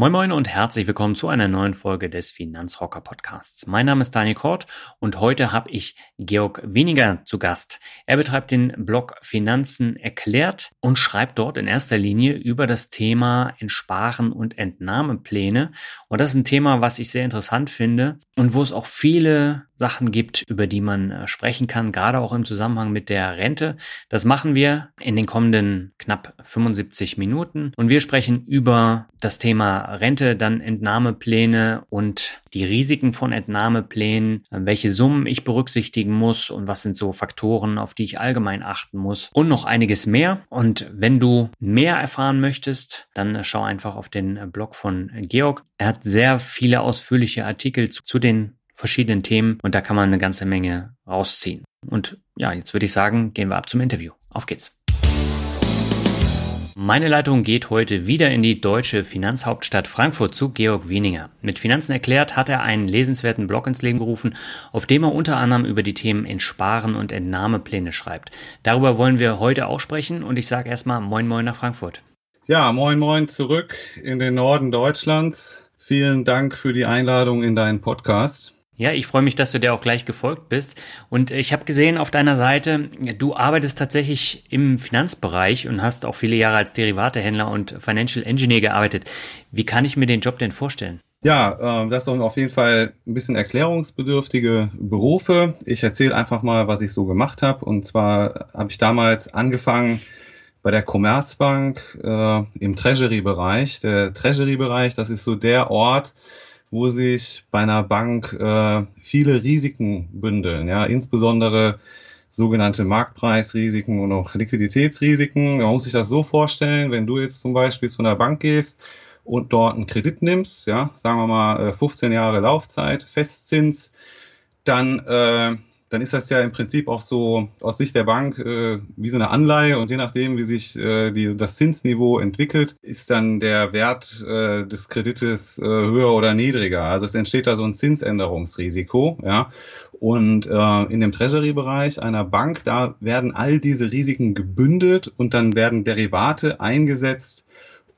Moin Moin und herzlich willkommen zu einer neuen Folge des Finanzrocker Podcasts. Mein Name ist Daniel Kort und heute habe ich Georg Weniger zu Gast. Er betreibt den Blog Finanzen erklärt und schreibt dort in erster Linie über das Thema Entsparen und Entnahmepläne. Und das ist ein Thema, was ich sehr interessant finde und wo es auch viele Sachen gibt, über die man äh, sprechen kann, gerade auch im Zusammenhang mit der Rente. Das machen wir in den kommenden knapp 75 Minuten und wir sprechen über das Thema Rente, dann Entnahmepläne und die Risiken von Entnahmeplänen, äh, welche Summen ich berücksichtigen muss und was sind so Faktoren, auf die ich allgemein achten muss und noch einiges mehr. Und wenn du mehr erfahren möchtest, dann äh, schau einfach auf den Blog von Georg. Er hat sehr viele ausführliche Artikel zu, zu den verschiedenen Themen und da kann man eine ganze Menge rausziehen. Und ja, jetzt würde ich sagen, gehen wir ab zum Interview. Auf geht's. Meine Leitung geht heute wieder in die deutsche Finanzhauptstadt Frankfurt zu Georg Wieninger. Mit Finanzen erklärt hat er einen lesenswerten Blog ins Leben gerufen, auf dem er unter anderem über die Themen Entsparen und Entnahmepläne schreibt. Darüber wollen wir heute auch sprechen und ich sage erstmal Moin Moin nach Frankfurt. Ja, Moin Moin zurück in den Norden Deutschlands. Vielen Dank für die Einladung in deinen Podcast. Ja, ich freue mich, dass du dir auch gleich gefolgt bist. Und ich habe gesehen auf deiner Seite, du arbeitest tatsächlich im Finanzbereich und hast auch viele Jahre als Derivatehändler und Financial Engineer gearbeitet. Wie kann ich mir den Job denn vorstellen? Ja, äh, das sind auf jeden Fall ein bisschen erklärungsbedürftige Berufe. Ich erzähle einfach mal, was ich so gemacht habe. Und zwar habe ich damals angefangen bei der Commerzbank äh, im Treasury-Bereich. Der Treasury-Bereich, das ist so der Ort, wo sich bei einer Bank äh, viele Risiken bündeln, ja, insbesondere sogenannte Marktpreisrisiken und auch Liquiditätsrisiken. Man muss sich das so vorstellen, wenn du jetzt zum Beispiel zu einer Bank gehst und dort einen Kredit nimmst, ja, sagen wir mal 15 äh, Jahre Laufzeit, Festzins, dann äh, dann ist das ja im Prinzip auch so aus Sicht der Bank äh, wie so eine Anleihe und je nachdem, wie sich äh, die, das Zinsniveau entwickelt, ist dann der Wert äh, des Kredites äh, höher oder niedriger. Also es entsteht da so ein Zinsänderungsrisiko, ja. Und äh, in dem Treasury-Bereich einer Bank, da werden all diese Risiken gebündelt und dann werden Derivate eingesetzt,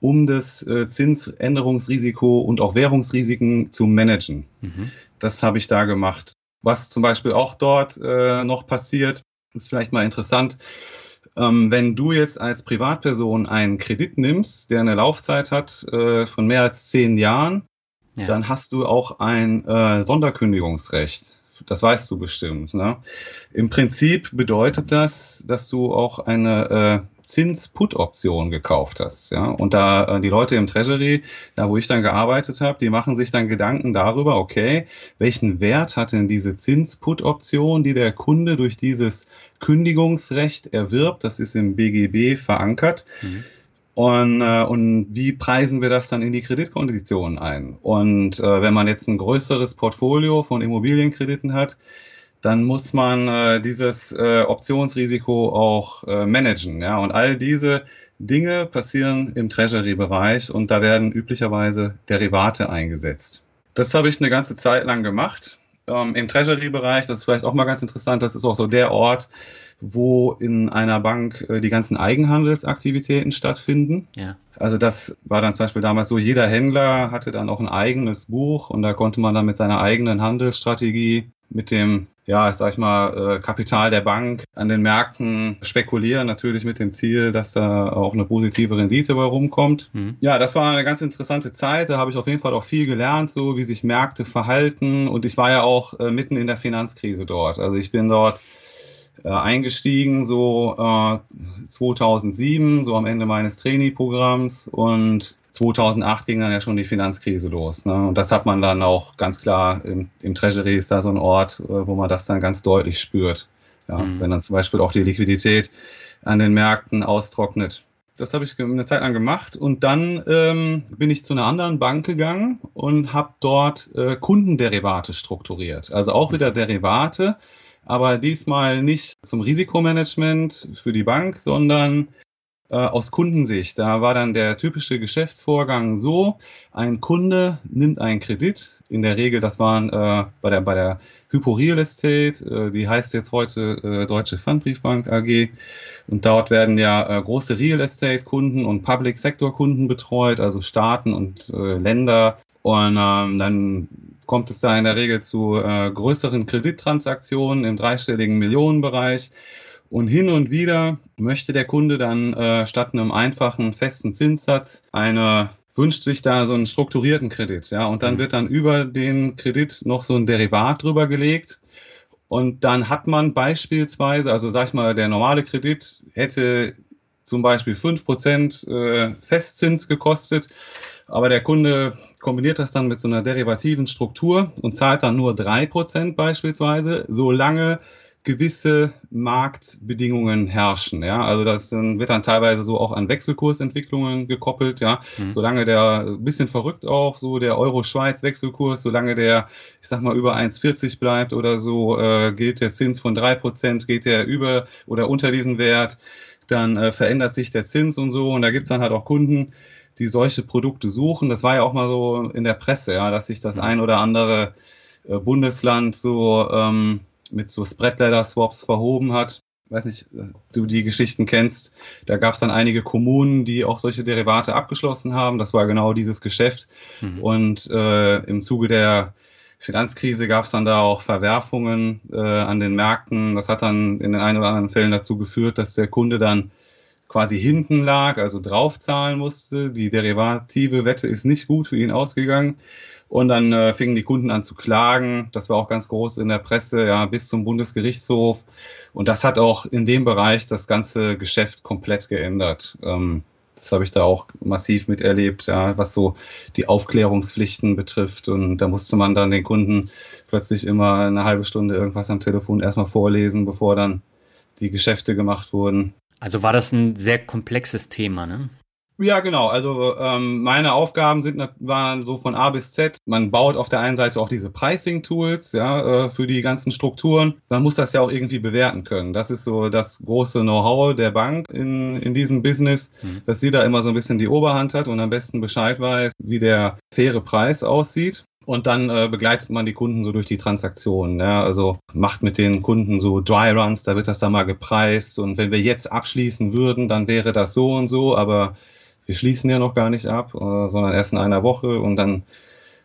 um das äh, Zinsänderungsrisiko und auch Währungsrisiken zu managen. Mhm. Das habe ich da gemacht. Was zum Beispiel auch dort äh, noch passiert, ist vielleicht mal interessant. Ähm, wenn du jetzt als Privatperson einen Kredit nimmst, der eine Laufzeit hat äh, von mehr als zehn Jahren, ja. dann hast du auch ein äh, Sonderkündigungsrecht. Das weißt du bestimmt. Ne? Im Prinzip bedeutet das, dass du auch eine äh, Zins-Put-Option gekauft hast. Ja? Und da äh, die Leute im Treasury, da wo ich dann gearbeitet habe, die machen sich dann Gedanken darüber, okay, welchen Wert hat denn diese Zins-Put-Option, die der Kunde durch dieses Kündigungsrecht erwirbt, das ist im BGB verankert. Mhm. Und, äh, und wie preisen wir das dann in die Kreditkonditionen ein? Und äh, wenn man jetzt ein größeres Portfolio von Immobilienkrediten hat, dann muss man äh, dieses äh, Optionsrisiko auch äh, managen. Ja? Und all diese Dinge passieren im Treasury-Bereich und da werden üblicherweise Derivate eingesetzt. Das habe ich eine ganze Zeit lang gemacht. Ähm, Im Treasury-Bereich, das ist vielleicht auch mal ganz interessant, das ist auch so der Ort, wo in einer Bank äh, die ganzen Eigenhandelsaktivitäten stattfinden. Ja. Also das war dann zum Beispiel damals so, jeder Händler hatte dann auch ein eigenes Buch und da konnte man dann mit seiner eigenen Handelsstrategie, mit dem ja, sag ich mal, äh, Kapital der Bank an den Märkten spekulieren, natürlich mit dem Ziel, dass da auch eine positive Rendite bei rumkommt. Mhm. Ja, das war eine ganz interessante Zeit. Da habe ich auf jeden Fall auch viel gelernt, so wie sich Märkte verhalten. Und ich war ja auch äh, mitten in der Finanzkrise dort. Also ich bin dort äh, eingestiegen, so äh, 2007, so am Ende meines Trainee-Programms und 2008 ging dann ja schon die Finanzkrise los. Ne? Und das hat man dann auch ganz klar im, im Treasury ist da so ein Ort, äh, wo man das dann ganz deutlich spürt. Ja? Mhm. Wenn dann zum Beispiel auch die Liquidität an den Märkten austrocknet. Das habe ich eine Zeit lang gemacht und dann ähm, bin ich zu einer anderen Bank gegangen und habe dort äh, Kundenderivate strukturiert. Also auch wieder Derivate, aber diesmal nicht zum Risikomanagement für die Bank, sondern äh, aus Kundensicht. Da war dann der typische Geschäftsvorgang so, ein Kunde nimmt einen Kredit, in der Regel, das waren äh, bei der, bei der Hypo Real Estate, äh, die heißt jetzt heute äh, Deutsche Pfandbriefbank AG. Und dort werden ja äh, große Real Estate Kunden und Public Sector Kunden betreut, also Staaten und äh, Länder. Und ähm, dann kommt es da in der Regel zu äh, größeren Kredittransaktionen im dreistelligen Millionenbereich. Und hin und wieder möchte der Kunde dann äh, statt einem einfachen festen Zinssatz eine wünscht sich da so einen strukturierten Kredit, ja, und dann mhm. wird dann über den Kredit noch so ein Derivat drüber gelegt. Und dann hat man beispielsweise, also sag ich mal, der normale Kredit hätte zum Beispiel 5% äh, Festzins gekostet, aber der Kunde kombiniert das dann mit so einer derivativen Struktur und zahlt dann nur 3% beispielsweise, solange gewisse Marktbedingungen herrschen. Ja, also das wird dann teilweise so auch an Wechselkursentwicklungen gekoppelt. Ja, mhm. solange der ein bisschen verrückt auch so der Euro-Schweiz-Wechselkurs, solange der, ich sag mal über 1,40 bleibt oder so, äh, gilt der Zins von drei Prozent, geht der über oder unter diesen Wert, dann äh, verändert sich der Zins und so. Und da gibt's dann halt auch Kunden, die solche Produkte suchen. Das war ja auch mal so in der Presse, ja, dass sich das ein oder andere äh, Bundesland so ähm, mit so Spread-Ladder-Swaps verhoben hat. Weiß nicht, du die Geschichten kennst. Da gab es dann einige Kommunen, die auch solche Derivate abgeschlossen haben. Das war genau dieses Geschäft. Mhm. Und äh, im Zuge der Finanzkrise gab es dann da auch Verwerfungen äh, an den Märkten. Das hat dann in den ein oder anderen Fällen dazu geführt, dass der Kunde dann quasi hinten lag, also draufzahlen musste. Die derivative Wette ist nicht gut für ihn ausgegangen. Und dann äh, fingen die Kunden an zu klagen. Das war auch ganz groß in der Presse, ja, bis zum Bundesgerichtshof. Und das hat auch in dem Bereich das ganze Geschäft komplett geändert. Ähm, das habe ich da auch massiv miterlebt, ja, was so die Aufklärungspflichten betrifft. Und da musste man dann den Kunden plötzlich immer eine halbe Stunde irgendwas am Telefon erstmal vorlesen, bevor dann die Geschäfte gemacht wurden. Also war das ein sehr komplexes Thema, ne? Ja, genau. Also ähm, meine Aufgaben sind waren so von A bis Z. Man baut auf der einen Seite auch diese Pricing-Tools, ja, äh, für die ganzen Strukturen. Man muss das ja auch irgendwie bewerten können. Das ist so das große Know-how der Bank in, in diesem Business, mhm. dass sie da immer so ein bisschen die Oberhand hat und am besten Bescheid weiß, wie der faire Preis aussieht. Und dann äh, begleitet man die Kunden so durch die Transaktionen. Ja? Also macht mit den Kunden so Dry Runs, da wird das dann mal gepreist. Und wenn wir jetzt abschließen würden, dann wäre das so und so. Aber wir schließen ja noch gar nicht ab, äh, sondern erst in einer Woche und dann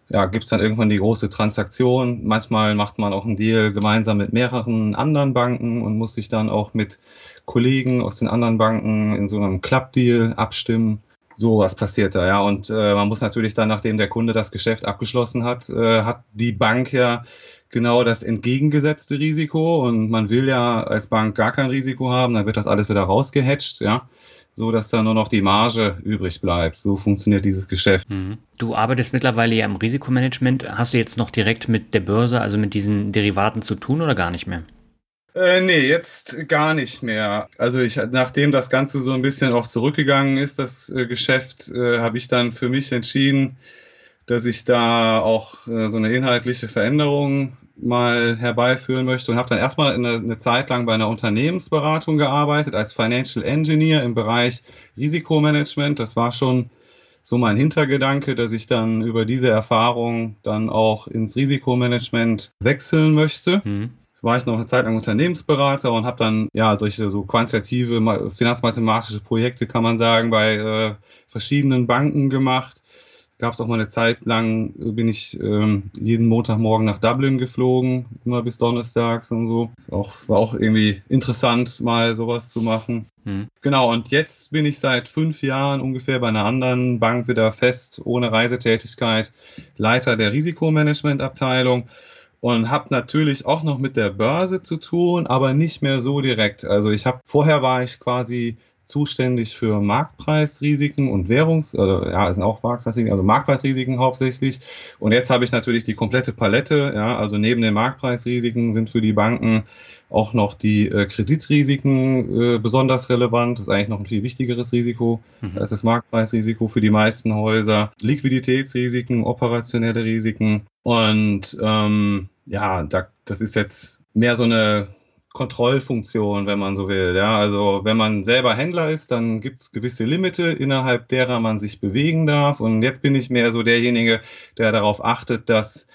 ja, gibt es dann irgendwann die große Transaktion. Manchmal macht man auch einen Deal gemeinsam mit mehreren anderen Banken und muss sich dann auch mit Kollegen aus den anderen Banken in so einem Club-Deal abstimmen. So was passiert da, ja. Und äh, man muss natürlich dann, nachdem der Kunde das Geschäft abgeschlossen hat, äh, hat die Bank ja genau das entgegengesetzte Risiko und man will ja als Bank gar kein Risiko haben, dann wird das alles wieder rausgehatcht, ja so dass da nur noch die Marge übrig bleibt. So funktioniert dieses Geschäft. Mhm. Du arbeitest mittlerweile ja im Risikomanagement. Hast du jetzt noch direkt mit der Börse, also mit diesen Derivaten zu tun oder gar nicht mehr? Äh, nee, jetzt gar nicht mehr. Also ich, nachdem das Ganze so ein bisschen auch zurückgegangen ist, das äh, Geschäft, äh, habe ich dann für mich entschieden, dass ich da auch äh, so eine inhaltliche Veränderung mal herbeiführen möchte und habe dann erstmal eine, eine Zeit lang bei einer Unternehmensberatung gearbeitet als Financial Engineer im Bereich Risikomanagement. Das war schon so mein Hintergedanke, dass ich dann über diese Erfahrung dann auch ins Risikomanagement wechseln möchte. Mhm. War ich noch eine Zeit lang Unternehmensberater und habe dann ja solche so quantitative finanzmathematische Projekte, kann man sagen, bei äh, verschiedenen Banken gemacht gab es auch mal eine Zeit lang, bin ich ähm, jeden Montagmorgen nach Dublin geflogen, immer bis Donnerstags und so. Auch, war auch irgendwie interessant, mal sowas zu machen. Hm. Genau, und jetzt bin ich seit fünf Jahren ungefähr bei einer anderen Bank wieder fest, ohne Reisetätigkeit, Leiter der Risikomanagementabteilung. und habe natürlich auch noch mit der Börse zu tun, aber nicht mehr so direkt. Also ich habe vorher war ich quasi zuständig für Marktpreisrisiken und Währungs, oder ja, es sind auch Marktpreisrisiken, also Marktpreisrisiken hauptsächlich. Und jetzt habe ich natürlich die komplette Palette, ja, also neben den Marktpreisrisiken sind für die Banken auch noch die äh, Kreditrisiken äh, besonders relevant. Das ist eigentlich noch ein viel wichtigeres Risiko mhm. als das Marktpreisrisiko für die meisten Häuser. Liquiditätsrisiken, operationelle Risiken. Und ähm, ja, da, das ist jetzt mehr so eine Kontrollfunktion, wenn man so will. Ja, also wenn man selber Händler ist, dann gibt es gewisse Limite, innerhalb derer man sich bewegen darf. Und jetzt bin ich mehr so derjenige, der darauf achtet, dass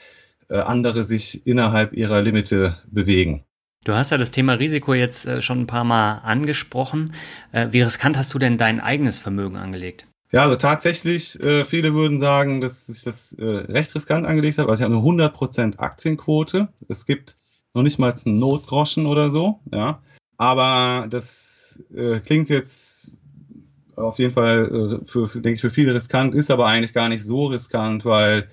äh, andere sich innerhalb ihrer Limite bewegen. Du hast ja das Thema Risiko jetzt äh, schon ein paar Mal angesprochen. Äh, wie riskant hast du denn dein eigenes Vermögen angelegt? Ja, also tatsächlich, viele würden sagen, dass ich das recht riskant angelegt habe. Also ich habe eine 100% Aktienquote. Es gibt noch nicht mal einen Notgroschen oder so, ja. Aber das äh, klingt jetzt auf jeden Fall, äh, für, für, denke ich, für viele riskant, ist aber eigentlich gar nicht so riskant, weil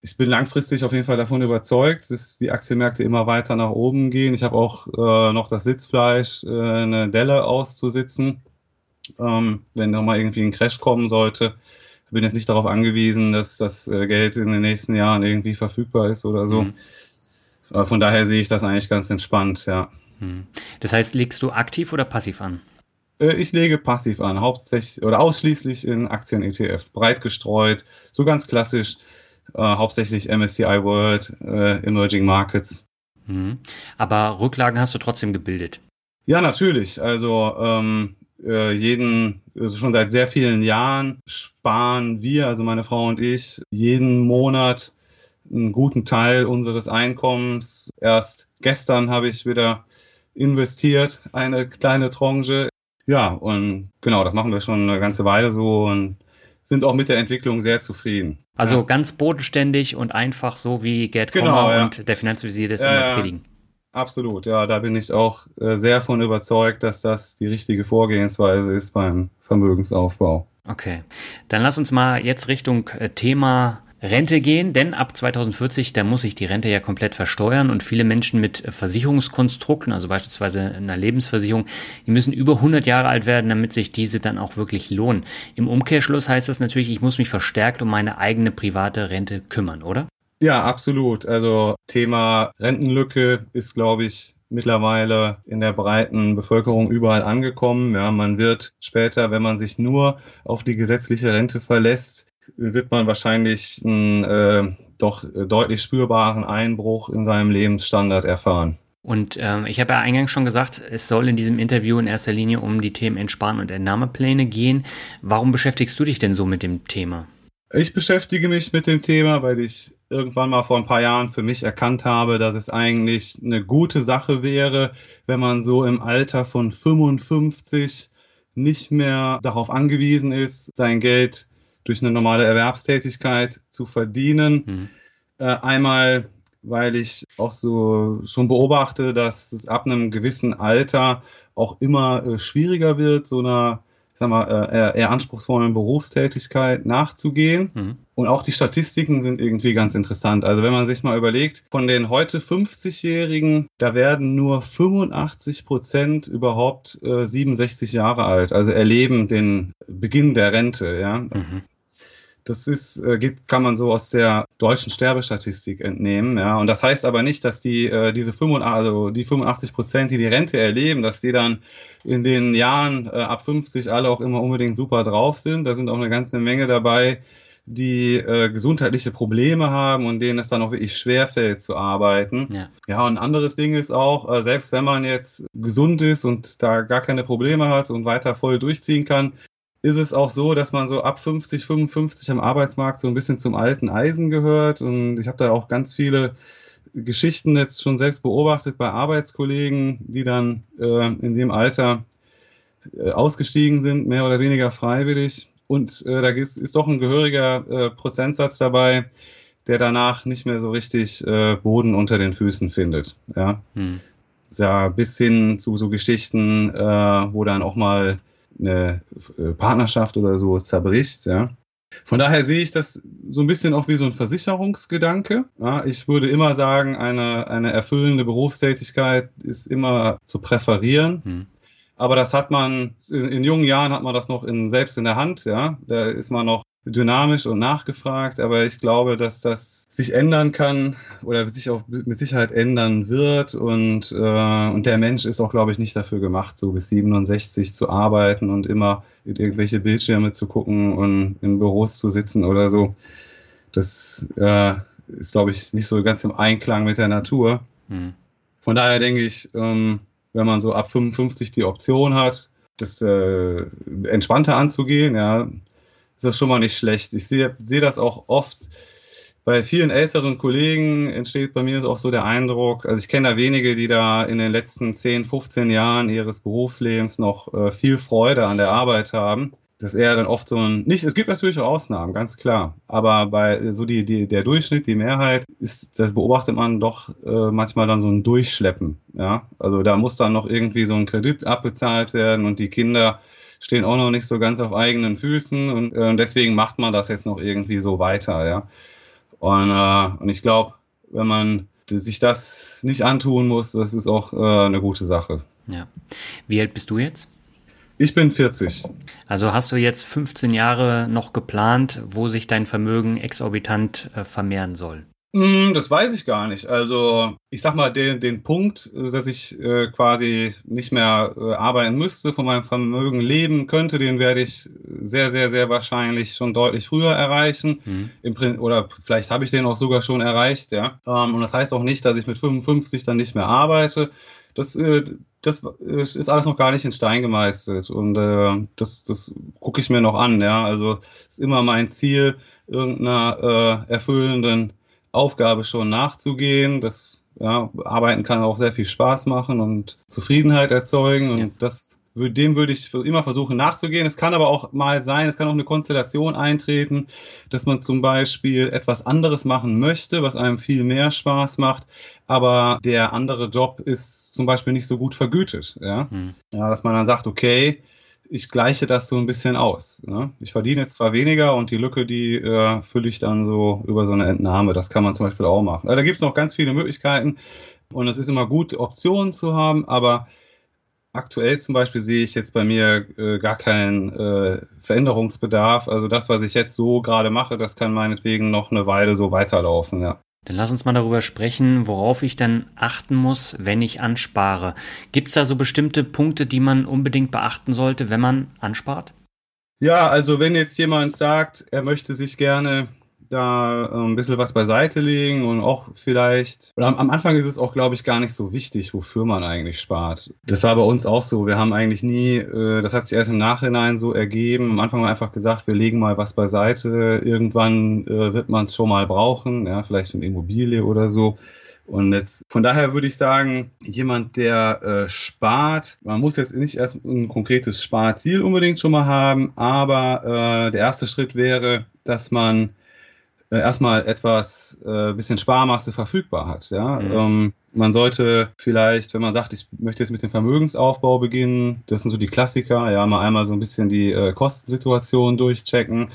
ich bin langfristig auf jeden Fall davon überzeugt, dass die Aktienmärkte immer weiter nach oben gehen. Ich habe auch äh, noch das Sitzfleisch, äh, eine Delle auszusitzen, ähm, wenn da mal irgendwie ein Crash kommen sollte. Ich bin jetzt nicht darauf angewiesen, dass das äh, Geld in den nächsten Jahren irgendwie verfügbar ist oder so. Mhm. Von daher sehe ich das eigentlich ganz entspannt, ja. Mhm. Das heißt, legst du aktiv oder passiv an? Äh, ich lege passiv an, hauptsächlich oder ausschließlich in Aktien-ETFs, breit gestreut, so ganz klassisch äh, hauptsächlich MSCI World, äh, Emerging Markets. Mhm. Aber Rücklagen hast du trotzdem gebildet? Ja, natürlich. Also ähm, äh, jeden, also schon seit sehr vielen Jahren sparen wir, also meine Frau und ich, jeden Monat einen guten Teil unseres Einkommens. Erst gestern habe ich wieder investiert, eine kleine Tranche. Ja, und genau, das machen wir schon eine ganze Weile so und sind auch mit der Entwicklung sehr zufrieden. Also ja. ganz bodenständig und einfach so wie Gerd genau, Kommer ja. und der Finanzvisier das ja, immer predigen. Absolut, ja, da bin ich auch äh, sehr von überzeugt, dass das die richtige Vorgehensweise ist beim Vermögensaufbau. Okay, dann lass uns mal jetzt Richtung äh, Thema Rente gehen, denn ab 2040, da muss sich die Rente ja komplett versteuern und viele Menschen mit Versicherungskonstrukten, also beispielsweise einer Lebensversicherung, die müssen über 100 Jahre alt werden, damit sich diese dann auch wirklich lohnen. Im Umkehrschluss heißt das natürlich, ich muss mich verstärkt um meine eigene private Rente kümmern, oder? Ja, absolut. Also Thema Rentenlücke ist, glaube ich, mittlerweile in der breiten Bevölkerung überall angekommen. Ja, man wird später, wenn man sich nur auf die gesetzliche Rente verlässt, wird man wahrscheinlich einen äh, doch deutlich spürbaren Einbruch in seinem Lebensstandard erfahren. Und ähm, ich habe ja eingangs schon gesagt, es soll in diesem Interview in erster Linie um die Themen Entsparen und Entnahmepläne gehen. Warum beschäftigst du dich denn so mit dem Thema? Ich beschäftige mich mit dem Thema, weil ich irgendwann mal vor ein paar Jahren für mich erkannt habe, dass es eigentlich eine gute Sache wäre, wenn man so im Alter von 55 nicht mehr darauf angewiesen ist, sein Geld durch eine normale Erwerbstätigkeit zu verdienen. Mhm. Äh, einmal, weil ich auch so schon beobachte, dass es ab einem gewissen Alter auch immer äh, schwieriger wird, so einer ich sag mal, äh, eher anspruchsvollen Berufstätigkeit nachzugehen. Mhm. Und auch die Statistiken sind irgendwie ganz interessant. Also wenn man sich mal überlegt, von den heute 50-Jährigen, da werden nur 85 Prozent überhaupt äh, 67 Jahre alt, also erleben den Beginn der Rente. Ja? Mhm. Das ist, äh, geht, kann man so aus der deutschen Sterbestatistik entnehmen. Ja. Und das heißt aber nicht, dass die, äh, diese 85, also die 85 Prozent, die die Rente erleben, dass die dann in den Jahren äh, ab 50 alle auch immer unbedingt super drauf sind. Da sind auch eine ganze Menge dabei, die äh, gesundheitliche Probleme haben und denen es dann auch wirklich schwerfällt zu arbeiten. Ja. ja, und ein anderes Ding ist auch, äh, selbst wenn man jetzt gesund ist und da gar keine Probleme hat und weiter voll durchziehen kann, ist es auch so, dass man so ab 50, 55 am Arbeitsmarkt so ein bisschen zum alten Eisen gehört. Und ich habe da auch ganz viele Geschichten jetzt schon selbst beobachtet bei Arbeitskollegen, die dann äh, in dem Alter äh, ausgestiegen sind, mehr oder weniger freiwillig. Und äh, da ist, ist, doch ein gehöriger äh, Prozentsatz dabei, der danach nicht mehr so richtig äh, Boden unter den Füßen findet. Ja. Hm. Da bis hin zu so Geschichten, wo dann auch mal eine äh, Partnerschaft oder so zerbricht, ja. Von daher sehe ich das so ein bisschen auch wie so ein Versicherungsgedanke. Ja, ich würde immer sagen, eine, eine erfüllende Berufstätigkeit ist immer zu präferieren. Hm. Aber das hat man, in, in, jungen Jahren hat man das noch in, selbst in der Hand, ja. Da ist man noch dynamisch und nachgefragt, aber ich glaube, dass das sich ändern kann oder sich auch mit Sicherheit ändern wird und, äh, und der Mensch ist auch, glaube ich, nicht dafür gemacht, so bis 67 zu arbeiten und immer in irgendwelche Bildschirme zu gucken und in Büros zu sitzen oder so. Das äh, ist, glaube ich, nicht so ganz im Einklang mit der Natur. Hm. Von daher denke ich, ähm, wenn man so ab 55 die Option hat, das äh, entspannter anzugehen, ja, ist das schon mal nicht schlecht. Ich sehe, sehe das auch oft. Bei vielen älteren Kollegen entsteht bei mir auch so der Eindruck, also ich kenne da wenige, die da in den letzten 10, 15 Jahren ihres Berufslebens noch äh, viel Freude an der Arbeit haben. Das ist eher dann oft so ein, nicht, es gibt natürlich auch Ausnahmen, ganz klar. Aber bei so die, die, der Durchschnitt, die Mehrheit, ist, das beobachtet man doch äh, manchmal dann so ein Durchschleppen. Ja, also da muss dann noch irgendwie so ein Kredit abbezahlt werden und die Kinder stehen auch noch nicht so ganz auf eigenen Füßen und äh, deswegen macht man das jetzt noch irgendwie so weiter, ja. Und, äh, und ich glaube, wenn man sich das nicht antun muss, das ist auch äh, eine gute Sache. Ja. Wie alt bist du jetzt? Ich bin 40. Also hast du jetzt 15 Jahre noch geplant, wo sich dein Vermögen exorbitant äh, vermehren soll? Hm, das weiß ich gar nicht. Also ich sag mal, den, den Punkt, dass ich äh, quasi nicht mehr äh, arbeiten müsste, von meinem Vermögen leben könnte, den werde ich sehr, sehr, sehr wahrscheinlich schon deutlich früher erreichen. Mhm. Oder vielleicht habe ich den auch sogar schon erreicht, ja. Ähm, und das heißt auch nicht, dass ich mit 55 dann nicht mehr arbeite. Das, äh, das ist alles noch gar nicht in Stein gemeißelt. Und äh, das, das gucke ich mir noch an, ja. Also ist immer mein Ziel, irgendeiner äh, erfüllenden Aufgabe schon nachzugehen. Das ja, Arbeiten kann auch sehr viel Spaß machen und Zufriedenheit erzeugen. Und ja. das dem würde ich immer versuchen nachzugehen. Es kann aber auch mal sein, es kann auch eine Konstellation eintreten, dass man zum Beispiel etwas anderes machen möchte, was einem viel mehr Spaß macht, aber der andere Job ist zum Beispiel nicht so gut vergütet. Ja, hm. ja dass man dann sagt, okay, ich gleiche das so ein bisschen aus. Ne? Ich verdiene jetzt zwar weniger und die Lücke, die äh, fülle ich dann so über so eine Entnahme. Das kann man zum Beispiel auch machen. Also da gibt es noch ganz viele Möglichkeiten und es ist immer gut, Optionen zu haben, aber aktuell zum Beispiel sehe ich jetzt bei mir äh, gar keinen äh, Veränderungsbedarf. Also das, was ich jetzt so gerade mache, das kann meinetwegen noch eine Weile so weiterlaufen, ja. Dann lass uns mal darüber sprechen, worauf ich dann achten muss, wenn ich anspare. Gibt es da so bestimmte Punkte, die man unbedingt beachten sollte, wenn man anspart? Ja, also wenn jetzt jemand sagt, er möchte sich gerne da äh, ein bisschen was beiseite legen und auch vielleicht, oder am, Anfang ist es auch, glaube ich, gar nicht so wichtig, wofür man eigentlich spart. Das war bei uns auch so. Wir haben eigentlich nie, äh, das hat sich erst im Nachhinein so ergeben. Am Anfang haben wir einfach gesagt, wir legen mal was beiseite. Irgendwann äh, wird man es schon mal brauchen, ja, vielleicht eine Immobilie oder so. Und jetzt, von daher würde ich sagen, jemand, der äh, spart, man muss jetzt nicht erst ein konkretes Sparziel unbedingt schon mal haben, aber äh, der erste Schritt wäre, dass man erstmal etwas äh, bisschen Sparmasse verfügbar hat. Ja? Mhm. Ähm, man sollte vielleicht, wenn man sagt, ich möchte jetzt mit dem Vermögensaufbau beginnen, das sind so die Klassiker, ja, mal einmal so ein bisschen die äh, Kostensituation durchchecken,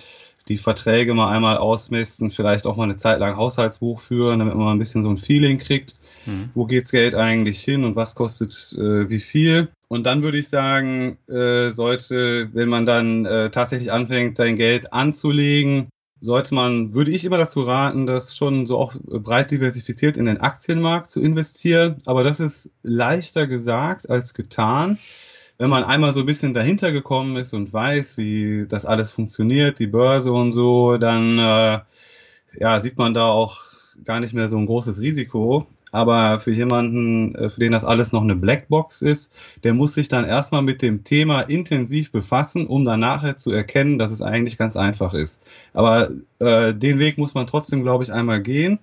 die Verträge mal einmal ausmessen, vielleicht auch mal eine Zeit lang Haushaltsbuch führen, damit man mal ein bisschen so ein Feeling kriegt, mhm. wo geht's Geld eigentlich hin und was kostet äh, wie viel. Und dann würde ich sagen, äh, sollte, wenn man dann äh, tatsächlich anfängt, sein Geld anzulegen, sollte man, würde ich immer dazu raten, das schon so auch breit diversifiziert in den Aktienmarkt zu investieren. Aber das ist leichter gesagt als getan. Wenn man einmal so ein bisschen dahinter gekommen ist und weiß, wie das alles funktioniert, die Börse und so, dann äh, ja, sieht man da auch gar nicht mehr so ein großes Risiko. Aber für jemanden, äh, für den das alles noch eine Blackbox ist, der muss sich dann erstmal mit dem Thema intensiv befassen, um dann nachher zu erkennen, dass es eigentlich ganz einfach ist. Aber äh, den Weg muss man trotzdem, glaube ich, einmal gehen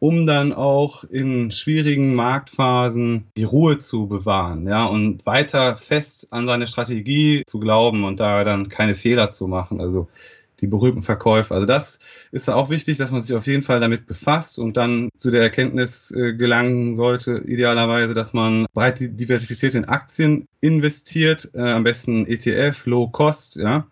um dann auch in schwierigen Marktphasen die Ruhe zu bewahren, ja, und weiter fest an seine Strategie zu glauben und da dann keine Fehler zu machen. Also die berühmten Verkäufe. Also das ist auch wichtig, dass man sich auf jeden Fall damit befasst und dann zu der Erkenntnis äh, gelangen sollte, idealerweise, dass man breit diversifiziert in Aktien investiert, äh, am besten ETF, Low Cost, ja.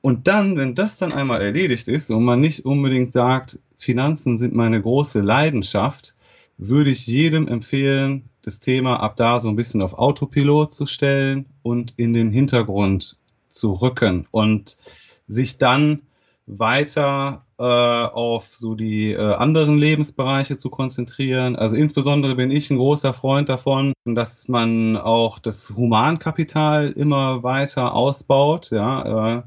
Und dann, wenn das dann einmal erledigt ist und man nicht unbedingt sagt, Finanzen sind meine große Leidenschaft, würde ich jedem empfehlen, das Thema ab da so ein bisschen auf Autopilot zu stellen und in den Hintergrund zu rücken und sich dann weiter äh, auf so die äh, anderen Lebensbereiche zu konzentrieren. Also insbesondere bin ich ein großer Freund davon, dass man auch das Humankapital immer weiter ausbaut. Ja, äh,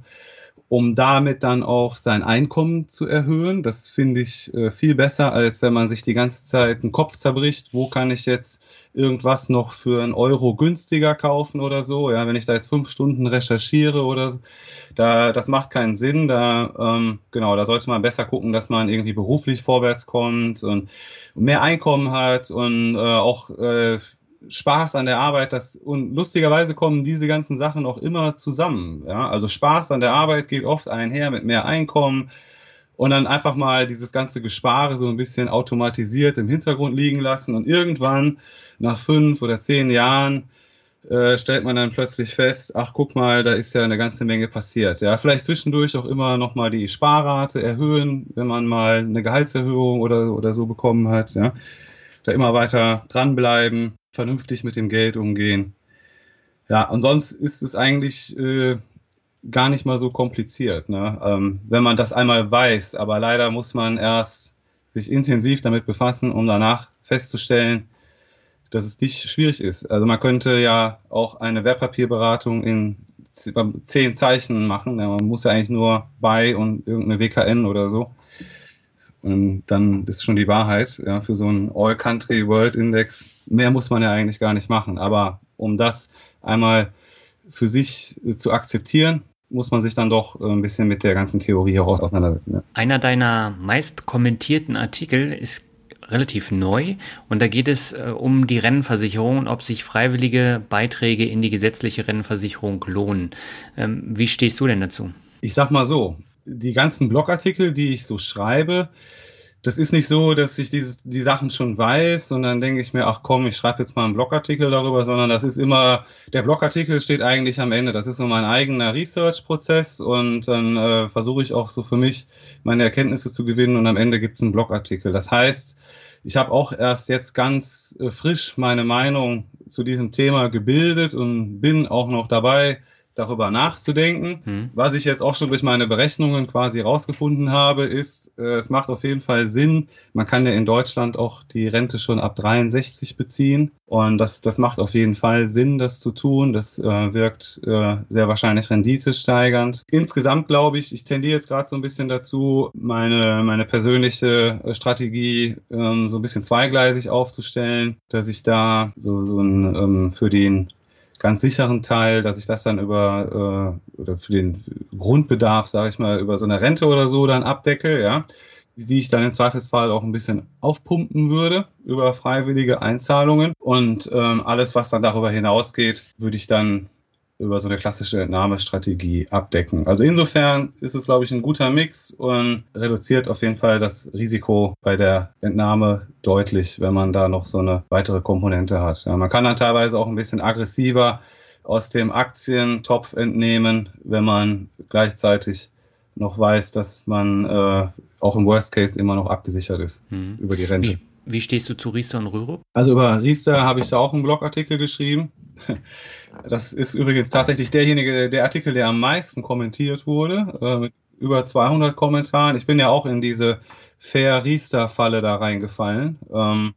um damit dann auch sein Einkommen zu erhöhen. Das finde ich äh, viel besser, als wenn man sich die ganze Zeit einen Kopf zerbricht. Wo kann ich jetzt irgendwas noch für einen Euro günstiger kaufen oder so? Ja, wenn ich da jetzt fünf Stunden recherchiere oder so, da, das macht keinen Sinn. Da, ähm, genau, da sollte man besser gucken, dass man irgendwie beruflich vorwärts kommt und mehr Einkommen hat und äh, auch äh, Spaß an der Arbeit, das, und lustigerweise kommen diese ganzen Sachen auch immer zusammen. Ja? Also Spaß an der Arbeit geht oft einher mit mehr Einkommen und dann einfach mal dieses ganze Gespare so ein bisschen automatisiert im Hintergrund liegen lassen und irgendwann nach fünf oder zehn Jahren äh, stellt man dann plötzlich fest, ach guck mal, da ist ja eine ganze Menge passiert. Ja, vielleicht zwischendurch auch immer nochmal die Sparrate erhöhen, wenn man mal eine Gehaltserhöhung oder, oder so bekommen hat. Ja, da immer weiter dranbleiben vernünftig mit dem Geld umgehen. Ja, und sonst ist es eigentlich äh, gar nicht mal so kompliziert, ne? ähm, wenn man das einmal weiß. Aber leider muss man erst sich intensiv damit befassen, um danach festzustellen, dass es nicht schwierig ist. Also man könnte ja auch eine Wertpapierberatung in zehn Zeichen machen. Man muss ja eigentlich nur bei und irgendeine WKN oder so. Und dann ist schon die Wahrheit, ja, für so einen All-Country World Index. Mehr muss man ja eigentlich gar nicht machen. Aber um das einmal für sich zu akzeptieren, muss man sich dann doch ein bisschen mit der ganzen Theorie heraus auseinandersetzen. Ja. Einer deiner meist kommentierten Artikel ist relativ neu und da geht es äh, um die Rennversicherung und ob sich freiwillige Beiträge in die gesetzliche Rennversicherung lohnen. Ähm, wie stehst du denn dazu? Ich sag mal so, die ganzen Blogartikel, die ich so schreibe, das ist nicht so, dass ich dieses, die Sachen schon weiß und dann denke ich mir, ach komm, ich schreibe jetzt mal einen Blogartikel darüber, sondern das ist immer, der Blogartikel steht eigentlich am Ende. Das ist so mein eigener Research-Prozess und dann äh, versuche ich auch so für mich meine Erkenntnisse zu gewinnen und am Ende gibt es einen Blogartikel. Das heißt, ich habe auch erst jetzt ganz äh, frisch meine Meinung zu diesem Thema gebildet und bin auch noch dabei, darüber nachzudenken. Hm. Was ich jetzt auch schon durch meine Berechnungen quasi rausgefunden habe, ist, äh, es macht auf jeden Fall Sinn. Man kann ja in Deutschland auch die Rente schon ab 63 beziehen. Und das, das macht auf jeden Fall Sinn, das zu tun. Das äh, wirkt äh, sehr wahrscheinlich renditesteigernd. Insgesamt glaube ich, ich tendiere jetzt gerade so ein bisschen dazu, meine, meine persönliche Strategie ähm, so ein bisschen zweigleisig aufzustellen, dass ich da so, so ein ähm, für den ganz sicheren Teil, dass ich das dann über äh, oder für den Grundbedarf, sage ich mal, über so eine Rente oder so dann abdecke, ja, die ich dann im Zweifelsfall auch ein bisschen aufpumpen würde über freiwillige Einzahlungen. Und ähm, alles, was dann darüber hinausgeht, würde ich dann über so eine klassische Entnahmestrategie abdecken. Also insofern ist es, glaube ich, ein guter Mix und reduziert auf jeden Fall das Risiko bei der Entnahme deutlich, wenn man da noch so eine weitere Komponente hat. Ja, man kann dann teilweise auch ein bisschen aggressiver aus dem Aktientopf entnehmen, wenn man gleichzeitig noch weiß, dass man äh, auch im Worst Case immer noch abgesichert ist mhm. über die Rente. Wie, stehst du zu Riester und Rürup? Also über Riester habe ich da auch einen Blogartikel geschrieben. Das ist übrigens tatsächlich derjenige, der Artikel, der am meisten kommentiert wurde, äh, mit über 200 Kommentaren. Ich bin ja auch in diese Fair Riester-Falle da reingefallen ähm,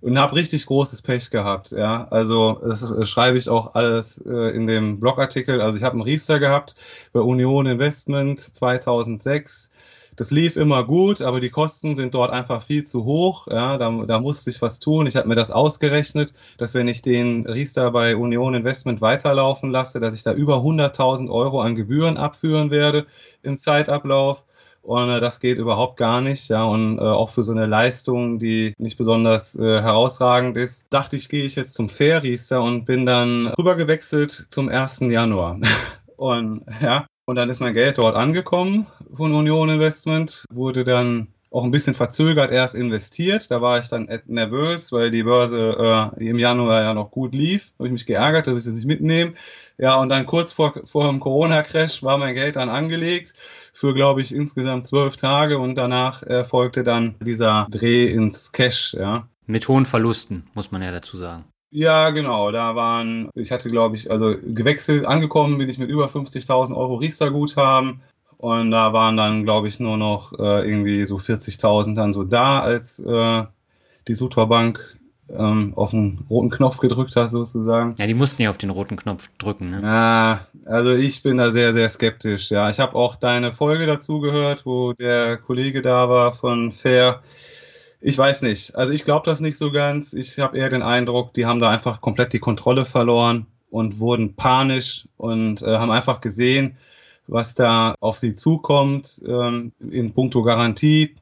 und habe richtig großes Pech gehabt. Ja, also das schreibe ich auch alles äh, in dem Blogartikel. Also ich habe einen Riester gehabt bei Union Investment 2006 das lief immer gut, aber die Kosten sind dort einfach viel zu hoch. Ja, da, da musste ich was tun. Ich habe mir das ausgerechnet, dass wenn ich den Riester bei Union Investment weiterlaufen lasse, dass ich da über 100.000 Euro an Gebühren abführen werde im Zeitablauf. Und äh, das geht überhaupt gar nicht. Ja, und äh, auch für so eine Leistung, die nicht besonders äh, herausragend ist, dachte ich, gehe ich jetzt zum Fair Riester und bin dann rübergewechselt zum 1. Januar. und ja, und dann ist mein Geld dort angekommen von Union Investment, wurde dann auch ein bisschen verzögert erst investiert. Da war ich dann nervös, weil die Börse äh, im Januar ja noch gut lief. Habe ich mich geärgert, dass ich das nicht mitnehme. Ja, und dann kurz vor, vor dem Corona-Crash war mein Geld dann angelegt für, glaube ich, insgesamt zwölf Tage und danach erfolgte dann dieser Dreh ins Cash, ja. Mit hohen Verlusten, muss man ja dazu sagen. Ja, genau. Da waren, ich hatte, glaube ich, also gewechselt, angekommen bin ich mit über 50.000 Euro Riester-Guthaben. Und da waren dann, glaube ich, nur noch äh, irgendwie so 40.000 dann so da, als äh, die Sutra Bank ähm, auf den roten Knopf gedrückt hat, sozusagen. Ja, die mussten ja auf den roten Knopf drücken, ne? Ja, also ich bin da sehr, sehr skeptisch. Ja, ich habe auch deine Folge dazu gehört, wo der Kollege da war von Fair. Ich weiß nicht. Also ich glaube das nicht so ganz. Ich habe eher den Eindruck, die haben da einfach komplett die Kontrolle verloren und wurden panisch und äh, haben einfach gesehen, was da auf sie zukommt ähm, in puncto Garantie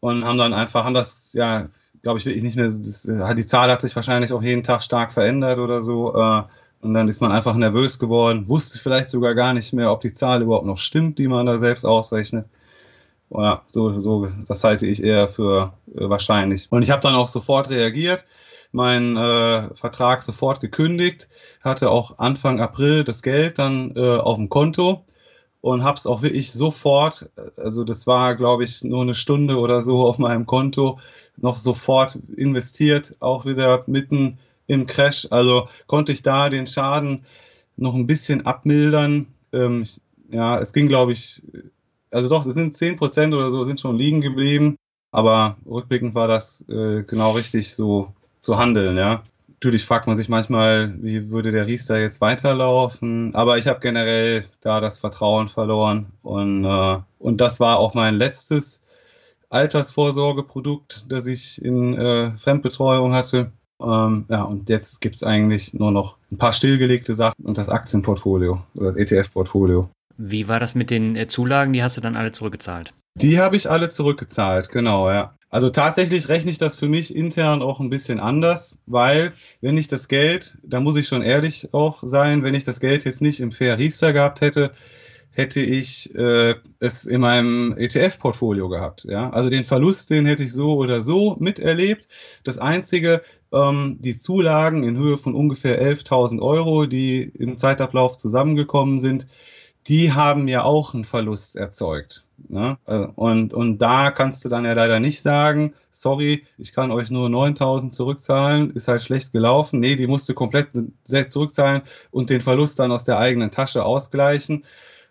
und haben dann einfach, haben das, ja, glaube ich, wirklich nicht mehr, das, äh, die Zahl hat sich wahrscheinlich auch jeden Tag stark verändert oder so. Äh, und dann ist man einfach nervös geworden, wusste vielleicht sogar gar nicht mehr, ob die Zahl überhaupt noch stimmt, die man da selbst ausrechnet. Ja, so, so, das halte ich eher für äh, wahrscheinlich. Und ich habe dann auch sofort reagiert, meinen äh, Vertrag sofort gekündigt, hatte auch Anfang April das Geld dann äh, auf dem Konto und habe es auch wirklich sofort, also das war, glaube ich, nur eine Stunde oder so auf meinem Konto, noch sofort investiert, auch wieder mitten im Crash. Also konnte ich da den Schaden noch ein bisschen abmildern. Ähm, ja, es ging, glaube ich, also doch, es sind 10% oder so, sind schon liegen geblieben. Aber rückblickend war das äh, genau richtig so zu handeln, ja. Natürlich fragt man sich manchmal, wie würde der Riester jetzt weiterlaufen. Aber ich habe generell da das Vertrauen verloren. Und, äh, und das war auch mein letztes Altersvorsorgeprodukt, das ich in äh, Fremdbetreuung hatte. Ähm, ja, und jetzt gibt es eigentlich nur noch ein paar stillgelegte Sachen und das Aktienportfolio oder das ETF-Portfolio. Wie war das mit den äh, Zulagen? Die hast du dann alle zurückgezahlt? Die habe ich alle zurückgezahlt, genau, ja. Also tatsächlich rechne ich das für mich intern auch ein bisschen anders, weil wenn ich das Geld, da muss ich schon ehrlich auch sein, wenn ich das Geld jetzt nicht im Fair Riester gehabt hätte, hätte ich äh, es in meinem ETF-Portfolio gehabt. Ja? Also den Verlust, den hätte ich so oder so miterlebt. Das Einzige, ähm, die Zulagen in Höhe von ungefähr 11.000 Euro, die im Zeitablauf zusammengekommen sind, die haben ja auch einen Verlust erzeugt. Ne? Äh, und, und da kannst du dann ja leider nicht sagen, sorry, ich kann euch nur 9000 zurückzahlen, ist halt schlecht gelaufen. Nee, die musst du komplett zurückzahlen und den Verlust dann aus der eigenen Tasche ausgleichen.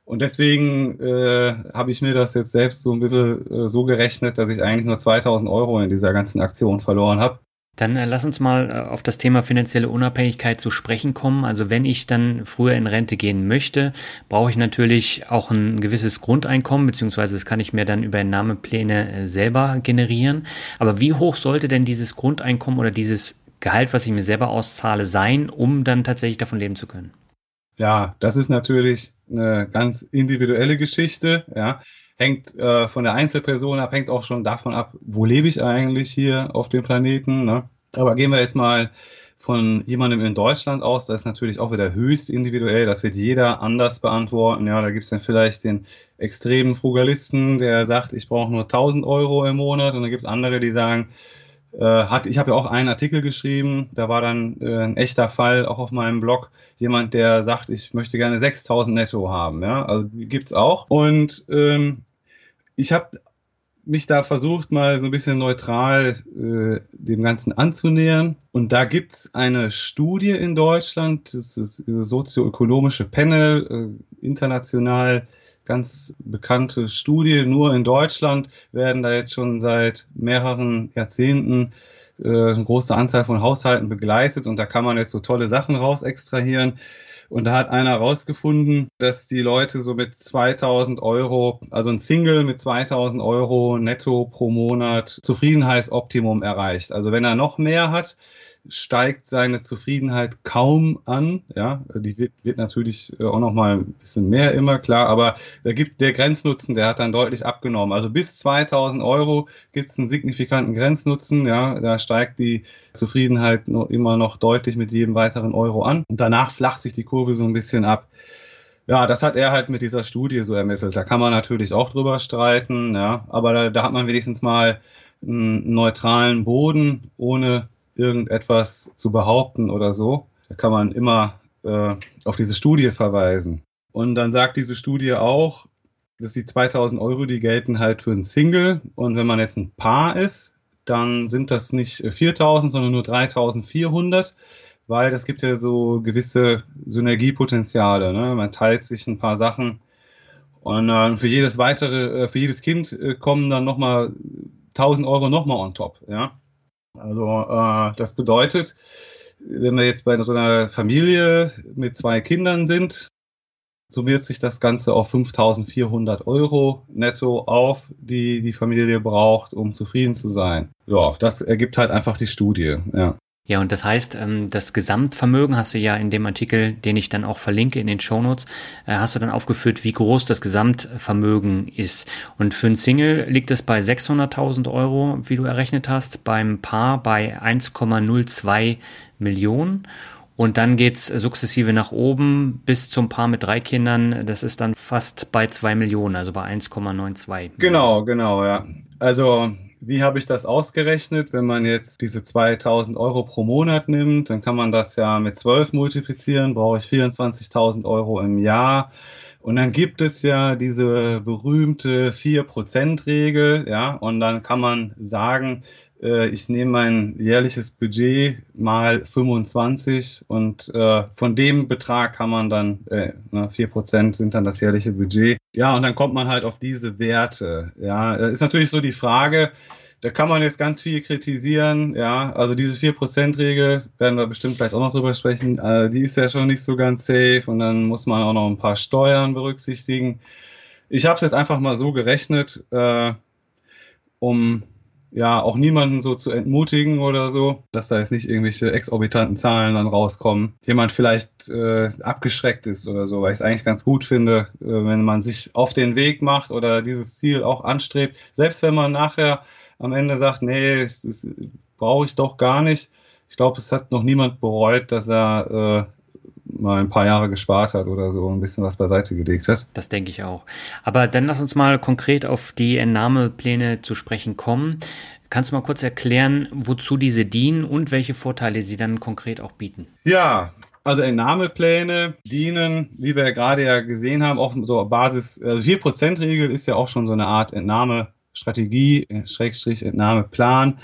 Und deswegen äh, habe ich mir das jetzt selbst so ein bisschen äh, so gerechnet, dass ich eigentlich nur 2000 Euro in dieser ganzen Aktion verloren habe. Dann äh, lass uns mal äh, auf das Thema finanzielle Unabhängigkeit zu sprechen kommen. Also wenn ich dann früher in Rente gehen möchte, brauche ich natürlich auch ein gewisses Grundeinkommen, beziehungsweise das kann ich mir dann über Entnahmepläne äh, selber generieren. Aber wie hoch sollte denn dieses Grundeinkommen oder dieses Gehalt, was ich mir selber auszahle, sein, um dann tatsächlich davon leben zu können? Ja, das ist natürlich eine ganz individuelle Geschichte. Ja, hängt äh, von der Einzelperson ab, hängt auch schon davon ab, wo lebe ich eigentlich hier auf dem Planeten. Ne? Aber gehen wir jetzt mal von jemandem in Deutschland aus, das ist natürlich auch wieder höchst individuell, das wird jeder anders beantworten. Ja, da gibt es dann vielleicht den extremen Frugalisten, der sagt, ich brauche nur 1000 Euro im Monat und dann gibt es andere, die sagen, hat, ich habe ja auch einen Artikel geschrieben, da war dann äh, ein echter Fall, auch auf meinem Blog, jemand, der sagt, ich möchte gerne 6000 netto haben. Ja? Also gibt es auch. Und ähm, ich habe mich da versucht, mal so ein bisschen neutral äh, dem Ganzen anzunähern. Und da gibt es eine Studie in Deutschland, das ist das sozioökonomische Panel, äh, international ganz bekannte Studie. Nur in Deutschland werden da jetzt schon seit mehreren Jahrzehnten äh, eine große Anzahl von Haushalten begleitet und da kann man jetzt so tolle Sachen raus extrahieren. Und da hat einer rausgefunden, dass die Leute so mit 2000 Euro, also ein Single mit 2000 Euro netto pro Monat Zufriedenheitsoptimum erreicht. Also wenn er noch mehr hat, steigt seine Zufriedenheit kaum an. Ja, die wird, wird natürlich auch noch mal ein bisschen mehr immer klar, aber da gibt der Grenznutzen, der hat dann deutlich abgenommen. Also bis 2000 Euro gibt es einen signifikanten Grenznutzen. Ja, da steigt die Zufriedenheit noch, immer noch deutlich mit jedem weiteren Euro an. Und danach flacht sich die Kurve so ein bisschen ab. Ja, das hat er halt mit dieser Studie so ermittelt. Da kann man natürlich auch drüber streiten, ja, aber da, da hat man wenigstens mal einen neutralen Boden, ohne irgendetwas zu behaupten oder so. Da kann man immer äh, auf diese Studie verweisen. Und dann sagt diese Studie auch, dass die 2000 Euro, die gelten halt für ein Single. Und wenn man jetzt ein Paar ist, dann sind das nicht 4000, sondern nur 3400 weil das gibt ja so gewisse Synergiepotenziale. Ne? Man teilt sich ein paar Sachen und äh, für jedes weitere, äh, für jedes Kind äh, kommen dann nochmal 1000 Euro nochmal on top. Ja? Also äh, das bedeutet, wenn wir jetzt bei so einer Familie mit zwei Kindern sind, summiert sich das Ganze auf 5400 Euro netto auf, die die Familie braucht, um zufrieden zu sein. Ja, das ergibt halt einfach die Studie. Ja. Ja, und das heißt, ähm, das Gesamtvermögen hast du ja in dem Artikel, den ich dann auch verlinke in den Shownotes, äh, hast du dann aufgeführt, wie groß das Gesamtvermögen ist. Und für ein Single liegt es bei 600.000 Euro, wie du errechnet hast, beim Paar bei 1,02 Millionen. Und dann geht's sukzessive nach oben bis zum Paar mit drei Kindern. Das ist dann fast bei zwei Millionen, also bei 1,92. Genau, genau, ja. Also wie habe ich das ausgerechnet? Wenn man jetzt diese 2000 Euro pro Monat nimmt, dann kann man das ja mit 12 multiplizieren, brauche ich 24.000 Euro im Jahr. Und dann gibt es ja diese berühmte 4%-Regel, ja, und dann kann man sagen, äh, ich nehme mein jährliches Budget mal 25 und äh, von dem Betrag kann man dann, äh, 4% ne, sind dann das jährliche Budget. Ja, und dann kommt man halt auf diese Werte. Ja, ist natürlich so die Frage, da kann man jetzt ganz viel kritisieren. Ja, also diese 4%-Regel, werden wir bestimmt gleich auch noch drüber sprechen, äh, die ist ja schon nicht so ganz safe und dann muss man auch noch ein paar Steuern berücksichtigen. Ich habe es jetzt einfach mal so gerechnet, äh, um ja auch niemanden so zu entmutigen oder so, dass da jetzt nicht irgendwelche exorbitanten Zahlen dann rauskommen. Jemand vielleicht äh, abgeschreckt ist oder so, weil ich es eigentlich ganz gut finde, äh, wenn man sich auf den Weg macht oder dieses Ziel auch anstrebt, selbst wenn man nachher am Ende sagt, nee, das, brauche ich doch gar nicht. Ich glaube, es hat noch niemand bereut, dass er äh, mal ein paar Jahre gespart hat oder so ein bisschen was beiseite gelegt hat. Das denke ich auch. Aber dann lass uns mal konkret auf die Entnahmepläne zu sprechen kommen. Kannst du mal kurz erklären, wozu diese dienen und welche Vorteile sie dann konkret auch bieten? Ja, also Entnahmepläne dienen, wie wir ja gerade ja gesehen haben, auch so Basis, also 4%-Regel ist ja auch schon so eine Art Entnahme Strategie, Schrägstrich Entnahmeplan.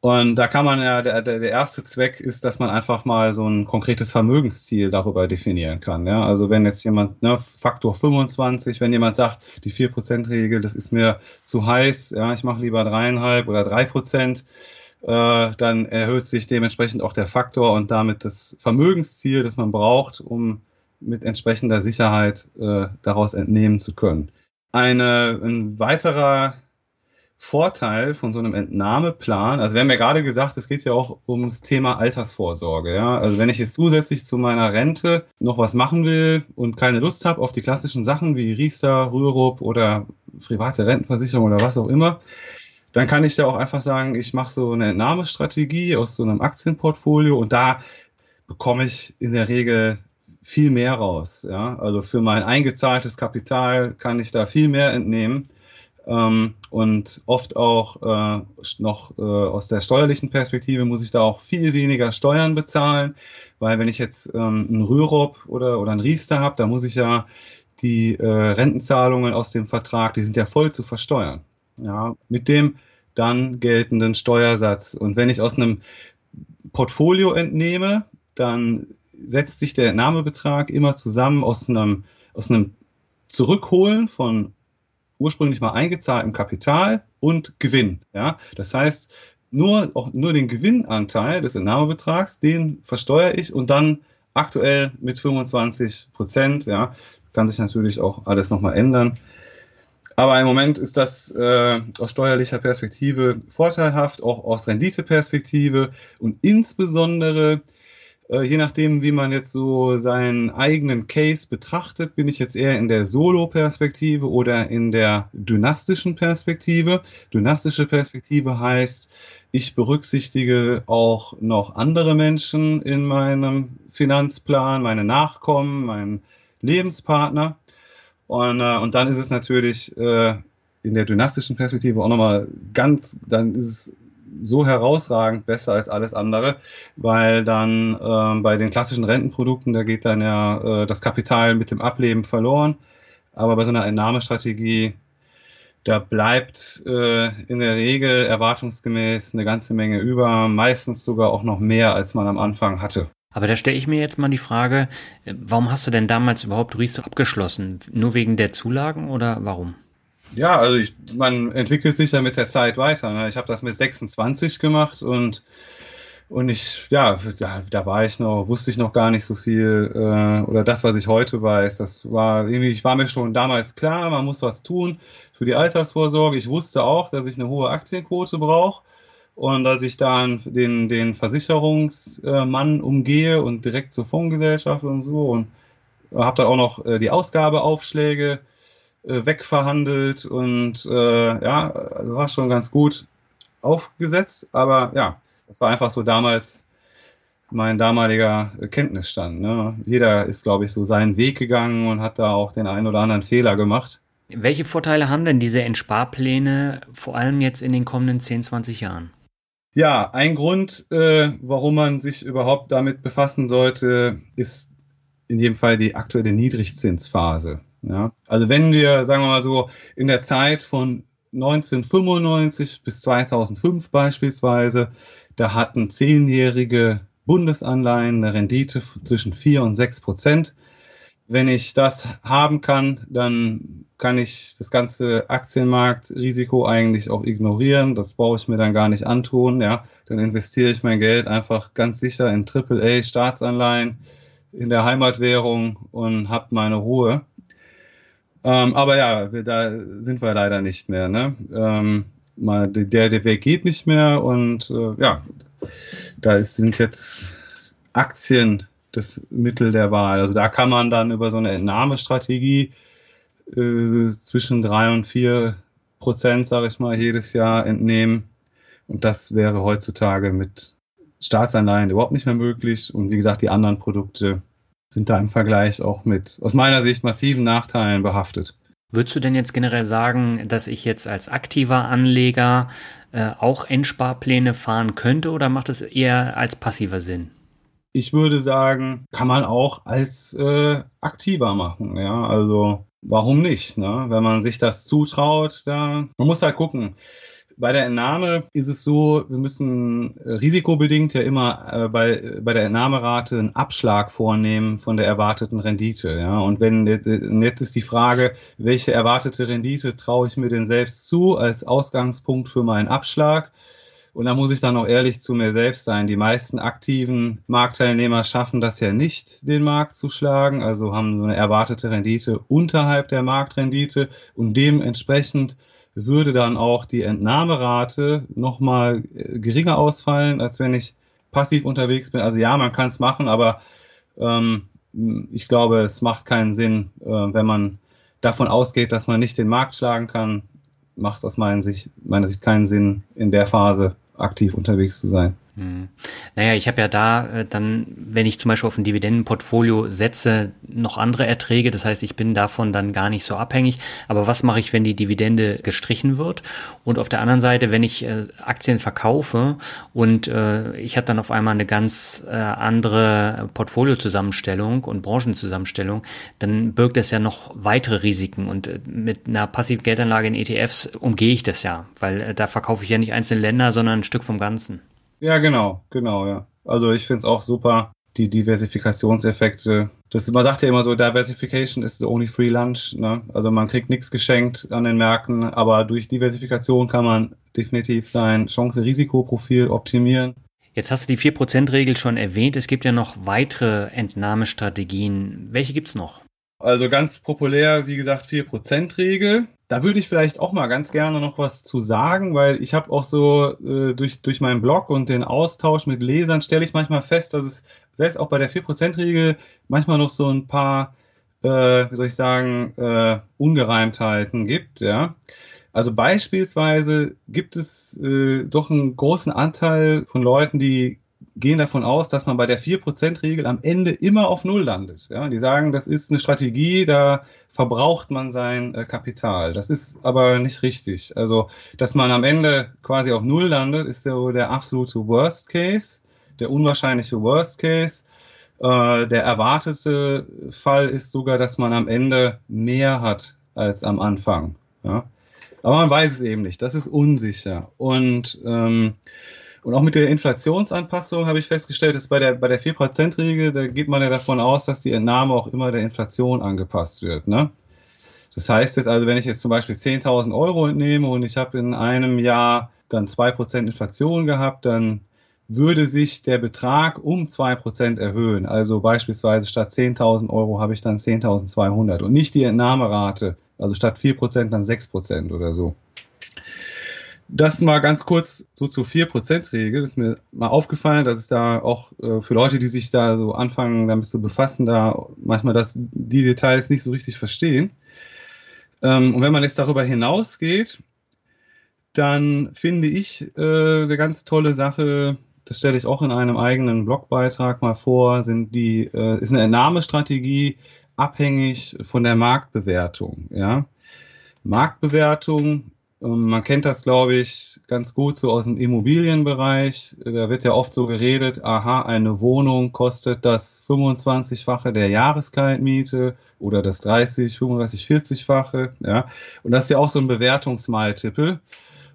Und da kann man ja, der, der erste Zweck ist, dass man einfach mal so ein konkretes Vermögensziel darüber definieren kann. Ja? Also wenn jetzt jemand, ne, Faktor 25, wenn jemand sagt, die 4%-Regel, das ist mir zu heiß, ja, ich mache lieber dreieinhalb oder drei Prozent, äh, dann erhöht sich dementsprechend auch der Faktor und damit das Vermögensziel, das man braucht, um mit entsprechender Sicherheit äh, daraus entnehmen zu können. Eine, ein weiterer Vorteil von so einem Entnahmeplan, also wir haben ja gerade gesagt, es geht ja auch ums Thema Altersvorsorge. Ja? Also wenn ich jetzt zusätzlich zu meiner Rente noch was machen will und keine Lust habe auf die klassischen Sachen wie Riester, Rürup oder private Rentenversicherung oder was auch immer, dann kann ich ja auch einfach sagen, ich mache so eine Entnahmestrategie aus so einem Aktienportfolio und da bekomme ich in der Regel viel mehr raus. Ja? Also für mein eingezahltes Kapital kann ich da viel mehr entnehmen ähm, und oft auch äh, noch äh, aus der steuerlichen Perspektive muss ich da auch viel weniger Steuern bezahlen, weil wenn ich jetzt ähm, einen Rürup oder, oder einen Riester habe, da muss ich ja die äh, Rentenzahlungen aus dem Vertrag, die sind ja voll zu versteuern. Ja, mit dem dann geltenden Steuersatz. Und wenn ich aus einem Portfolio entnehme, dann setzt sich der Entnahmebetrag immer zusammen aus einem, aus einem Zurückholen von ursprünglich mal eingezahltem Kapital und Gewinn. Ja? Das heißt, nur, auch nur den Gewinnanteil des Entnahmebetrags, den versteuere ich und dann aktuell mit 25 Prozent. Ja? Kann sich natürlich auch alles nochmal ändern. Aber im Moment ist das äh, aus steuerlicher Perspektive vorteilhaft, auch aus Renditeperspektive und insbesondere äh, je nachdem, wie man jetzt so seinen eigenen Case betrachtet, bin ich jetzt eher in der Solo-Perspektive oder in der dynastischen Perspektive. Dynastische Perspektive heißt, ich berücksichtige auch noch andere Menschen in meinem Finanzplan, meine Nachkommen, mein Lebenspartner. Und, äh, und dann ist es natürlich äh, in der dynastischen Perspektive auch nochmal ganz, dann ist es so herausragend besser als alles andere, weil dann ähm, bei den klassischen Rentenprodukten, da geht dann ja äh, das Kapital mit dem Ableben verloren. Aber bei so einer Entnahmestrategie, da bleibt äh, in der Regel erwartungsgemäß eine ganze Menge über, meistens sogar auch noch mehr, als man am Anfang hatte. Aber da stelle ich mir jetzt mal die Frage, warum hast du denn damals überhaupt Riester abgeschlossen? Nur wegen der Zulagen oder warum? Ja, also ich, man entwickelt sich ja mit der Zeit weiter. Ne? Ich habe das mit 26 gemacht und und ich, ja, da, da war ich noch, wusste ich noch gar nicht so viel, äh, oder das, was ich heute weiß, das war irgendwie, ich war mir schon damals klar, man muss was tun für die Altersvorsorge. Ich wusste auch, dass ich eine hohe Aktienquote brauche und dass ich dann den, den Versicherungsmann umgehe und direkt zur Fondsgesellschaft und so und habe dann auch noch äh, die Ausgabeaufschläge äh, wegverhandelt und äh, ja, war schon ganz gut aufgesetzt, aber ja, das war einfach so damals mein damaliger Kenntnisstand. Ne? Jeder ist, glaube ich, so seinen Weg gegangen und hat da auch den einen oder anderen Fehler gemacht. Welche Vorteile haben denn diese Entsparpläne vor allem jetzt in den kommenden 10, 20 Jahren? Ja, ein Grund, äh, warum man sich überhaupt damit befassen sollte, ist in jedem Fall die aktuelle Niedrigzinsphase. Ja? Also wenn wir, sagen wir mal so, in der Zeit von 1995 bis 2005 beispielsweise, da hatten zehnjährige Bundesanleihen eine Rendite zwischen 4 und 6 Prozent. Wenn ich das haben kann, dann kann ich das ganze Aktienmarktrisiko eigentlich auch ignorieren. Das brauche ich mir dann gar nicht antun. Ja, dann investiere ich mein Geld einfach ganz sicher in AAA Staatsanleihen in der Heimatwährung und habe meine Ruhe. Ähm, aber ja, da sind wir leider nicht mehr. Ne? Ähm, mal, der, der Weg geht nicht mehr und äh, ja, da ist, sind jetzt Aktien das Mittel der Wahl. Also da kann man dann über so eine Entnahmestrategie äh, zwischen drei und vier Prozent, sage ich mal, jedes Jahr entnehmen. Und das wäre heutzutage mit Staatsanleihen überhaupt nicht mehr möglich. Und wie gesagt, die anderen Produkte sind da im Vergleich auch mit aus meiner Sicht massiven Nachteilen behaftet. Würdest du denn jetzt generell sagen, dass ich jetzt als aktiver Anleger äh, auch Endsparpläne fahren könnte oder macht es eher als passiver Sinn? Ich würde sagen, kann man auch als äh, aktiver machen. Ja, also warum nicht? Ne? Wenn man sich das zutraut, da man muss halt gucken. Bei der Entnahme ist es so, wir müssen äh, risikobedingt ja immer äh, bei, bei der Entnahmerate einen Abschlag vornehmen von der erwarteten Rendite. Ja? Und wenn jetzt ist die Frage, welche erwartete Rendite traue ich mir denn selbst zu als Ausgangspunkt für meinen Abschlag? Und da muss ich dann auch ehrlich zu mir selbst sein. Die meisten aktiven Marktteilnehmer schaffen das ja nicht, den Markt zu schlagen, also haben so eine erwartete Rendite unterhalb der Marktrendite und dementsprechend würde dann auch die Entnahmerate nochmal äh, geringer ausfallen, als wenn ich passiv unterwegs bin. Also ja, man kann es machen, aber ähm, ich glaube, es macht keinen Sinn, äh, wenn man davon ausgeht, dass man nicht den Markt schlagen kann, macht es aus meiner Sicht, meiner Sicht keinen Sinn, in der Phase aktiv unterwegs zu sein. Hm. Naja, ich habe ja da äh, dann, wenn ich zum Beispiel auf ein Dividendenportfolio setze, noch andere Erträge. Das heißt, ich bin davon dann gar nicht so abhängig. Aber was mache ich, wenn die Dividende gestrichen wird? Und auf der anderen Seite, wenn ich äh, Aktien verkaufe und äh, ich habe dann auf einmal eine ganz äh, andere Portfoliozusammenstellung und Branchenzusammenstellung, dann birgt das ja noch weitere Risiken. Und äh, mit einer passiven Geldanlage in ETFs umgehe ich das ja, weil äh, da verkaufe ich ja nicht einzelne Länder, sondern ein Stück vom Ganzen. Ja, genau, genau, ja. Also ich finde es auch super, die Diversifikationseffekte. Das, man sagt ja immer so, Diversification is the only free lunch. Ne? Also man kriegt nichts geschenkt an den Märkten, aber durch Diversifikation kann man definitiv sein Chance-Risikoprofil optimieren. Jetzt hast du die 4%-Regel schon erwähnt. Es gibt ja noch weitere Entnahmestrategien. Welche gibt es noch? Also ganz populär, wie gesagt, 4%-Regel. Da würde ich vielleicht auch mal ganz gerne noch was zu sagen, weil ich habe auch so äh, durch, durch meinen Blog und den Austausch mit Lesern stelle ich manchmal fest, dass es selbst auch bei der 4%-Regel manchmal noch so ein paar, äh, wie soll ich sagen, äh, Ungereimtheiten gibt. Ja. Also beispielsweise gibt es äh, doch einen großen Anteil von Leuten, die gehen davon aus, dass man bei der 4%-Regel am Ende immer auf Null landet. Ja, die sagen, das ist eine Strategie, da verbraucht man sein äh, Kapital. Das ist aber nicht richtig. Also, dass man am Ende quasi auf Null landet, ist ja der absolute Worst Case, der unwahrscheinliche Worst Case. Äh, der erwartete Fall ist sogar, dass man am Ende mehr hat als am Anfang. Ja? Aber man weiß es eben nicht. Das ist unsicher. Und, ähm, und auch mit der Inflationsanpassung habe ich festgestellt, dass bei der, bei der 4%-Regel, da geht man ja davon aus, dass die Entnahme auch immer der Inflation angepasst wird. Ne? Das heißt jetzt also, wenn ich jetzt zum Beispiel 10.000 Euro entnehme und ich habe in einem Jahr dann 2% Inflation gehabt, dann würde sich der Betrag um 2% erhöhen. Also beispielsweise statt 10.000 Euro habe ich dann 10.200 und nicht die Entnahmerate. Also statt 4% dann 6% oder so. Das mal ganz kurz so zur 4%-Regel. Das ist mir mal aufgefallen, dass es da auch äh, für Leute, die sich da so anfangen, damit zu befassen, da manchmal das, die Details nicht so richtig verstehen. Ähm, und wenn man jetzt darüber hinausgeht, dann finde ich äh, eine ganz tolle Sache, das stelle ich auch in einem eigenen Blogbeitrag mal vor, sind die, äh, ist eine Entnahmestrategie abhängig von der Marktbewertung. Ja? Marktbewertung, man kennt das, glaube ich, ganz gut so aus dem Immobilienbereich. Da wird ja oft so geredet, aha, eine Wohnung kostet das 25-fache der Jahreskaltmiete oder das 30, 35, 40-fache. Ja? Und das ist ja auch so ein Bewertungsmaltippel.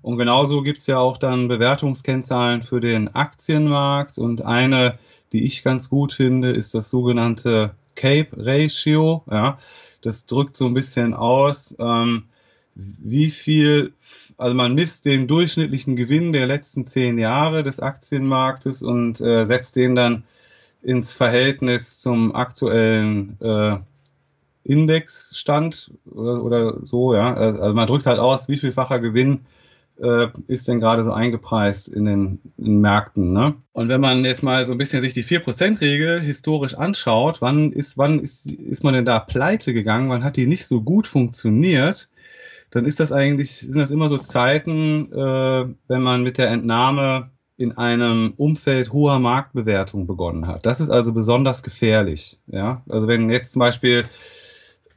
Und genauso gibt es ja auch dann Bewertungskennzahlen für den Aktienmarkt. Und eine, die ich ganz gut finde, ist das sogenannte Cape Ratio. Ja, das drückt so ein bisschen aus, ähm, wie viel, also man misst den durchschnittlichen Gewinn der letzten zehn Jahre des Aktienmarktes und äh, setzt den dann ins Verhältnis zum aktuellen äh, Indexstand oder, oder so, ja. Also man drückt halt aus, wie vielfacher Gewinn äh, ist denn gerade so eingepreist in den, in den Märkten. Ne? Und wenn man jetzt mal so ein bisschen sich die 4%-Regel historisch anschaut, wann ist, wann ist, ist man denn da pleite gegangen, wann hat die nicht so gut funktioniert, dann ist das eigentlich, sind das immer so Zeiten, äh, wenn man mit der Entnahme in einem Umfeld hoher Marktbewertung begonnen hat. Das ist also besonders gefährlich. Ja? Also wenn jetzt zum Beispiel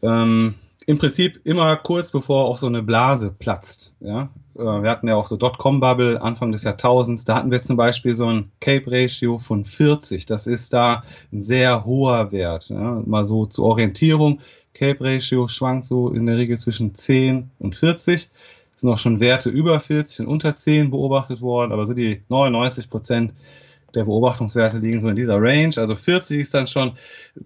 ähm, im Prinzip immer kurz bevor auch so eine Blase platzt. Ja? Äh, wir hatten ja auch so Dotcom-Bubble Anfang des Jahrtausends. Da hatten wir zum Beispiel so ein Cape-Ratio von 40. Das ist da ein sehr hoher Wert. Ja? Mal so zur Orientierung. Cape-Ratio schwankt so in der Regel zwischen 10 und 40. Es sind auch schon Werte über 40 und unter 10 beobachtet worden, aber so die 99 Prozent der Beobachtungswerte liegen so in dieser Range. Also 40 ist dann schon,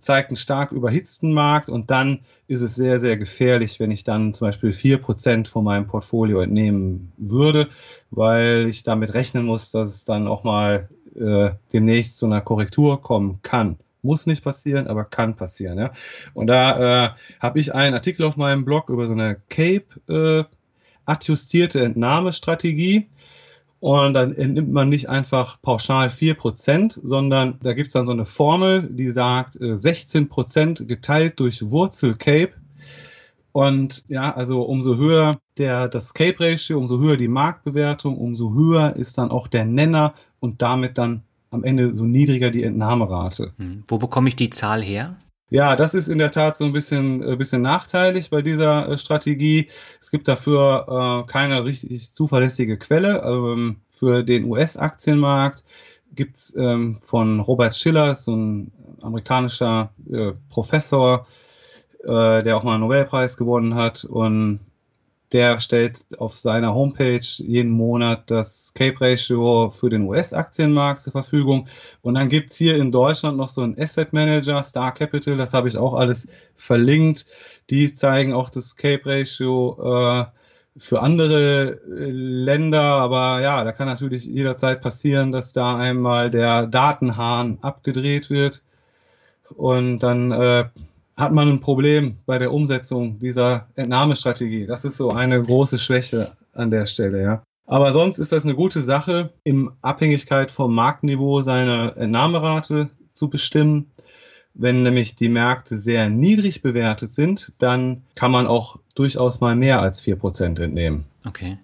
zeigt einen stark überhitzten Markt und dann ist es sehr, sehr gefährlich, wenn ich dann zum Beispiel 4% von meinem Portfolio entnehmen würde, weil ich damit rechnen muss, dass es dann auch mal äh, demnächst zu einer Korrektur kommen kann. Muss nicht passieren, aber kann passieren. Ja? Und da äh, habe ich einen Artikel auf meinem Blog über so eine Cape äh, Entnahmestrategie und dann entnimmt man nicht einfach pauschal 4%, sondern da gibt es dann so eine Formel, die sagt 16% äh, geteilt durch Wurzel Cape. Und ja, also umso höher der, das Cape-Ratio, umso höher die Marktbewertung, umso höher ist dann auch der Nenner und damit dann am Ende so niedriger die Entnahmerate. Hm. Wo bekomme ich die Zahl her? Ja, das ist in der Tat so ein bisschen, ein äh, bisschen nachteilig bei dieser äh, Strategie. Es gibt dafür äh, keine richtig zuverlässige Quelle. Ähm, für den US-Aktienmarkt gibt es ähm, von Robert Schiller, so ein amerikanischer äh, Professor, äh, der auch mal einen Nobelpreis gewonnen hat. Und der stellt auf seiner Homepage jeden Monat das Cape Ratio für den US-Aktienmarkt zur Verfügung. Und dann gibt es hier in Deutschland noch so einen Asset Manager, Star Capital, das habe ich auch alles verlinkt. Die zeigen auch das Cape Ratio äh, für andere äh, Länder, aber ja, da kann natürlich jederzeit passieren, dass da einmal der Datenhahn abgedreht wird und dann äh, hat man ein Problem bei der Umsetzung dieser Entnahmestrategie. Das ist so eine große Schwäche an der Stelle, ja. Aber sonst ist das eine gute Sache, in Abhängigkeit vom Marktniveau seine Entnahmerate zu bestimmen. Wenn nämlich die Märkte sehr niedrig bewertet sind, dann kann man auch durchaus mal mehr als 4% entnehmen. Okay.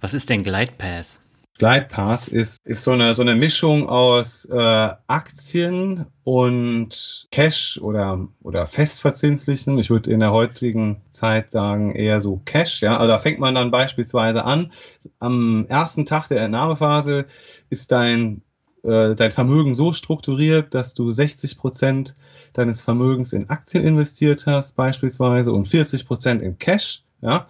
Was ist denn Glide Pass? Glide Pass ist, ist so eine, so eine Mischung aus äh, Aktien und Cash oder, oder festverzinslichen. Ich würde in der heutigen Zeit sagen eher so Cash. Ja, also da fängt man dann beispielsweise an. Am ersten Tag der Entnahmephase ist dein, äh, dein Vermögen so strukturiert, dass du 60 Prozent deines Vermögens in Aktien investiert hast, beispielsweise, und 40 Prozent in Cash. Ja,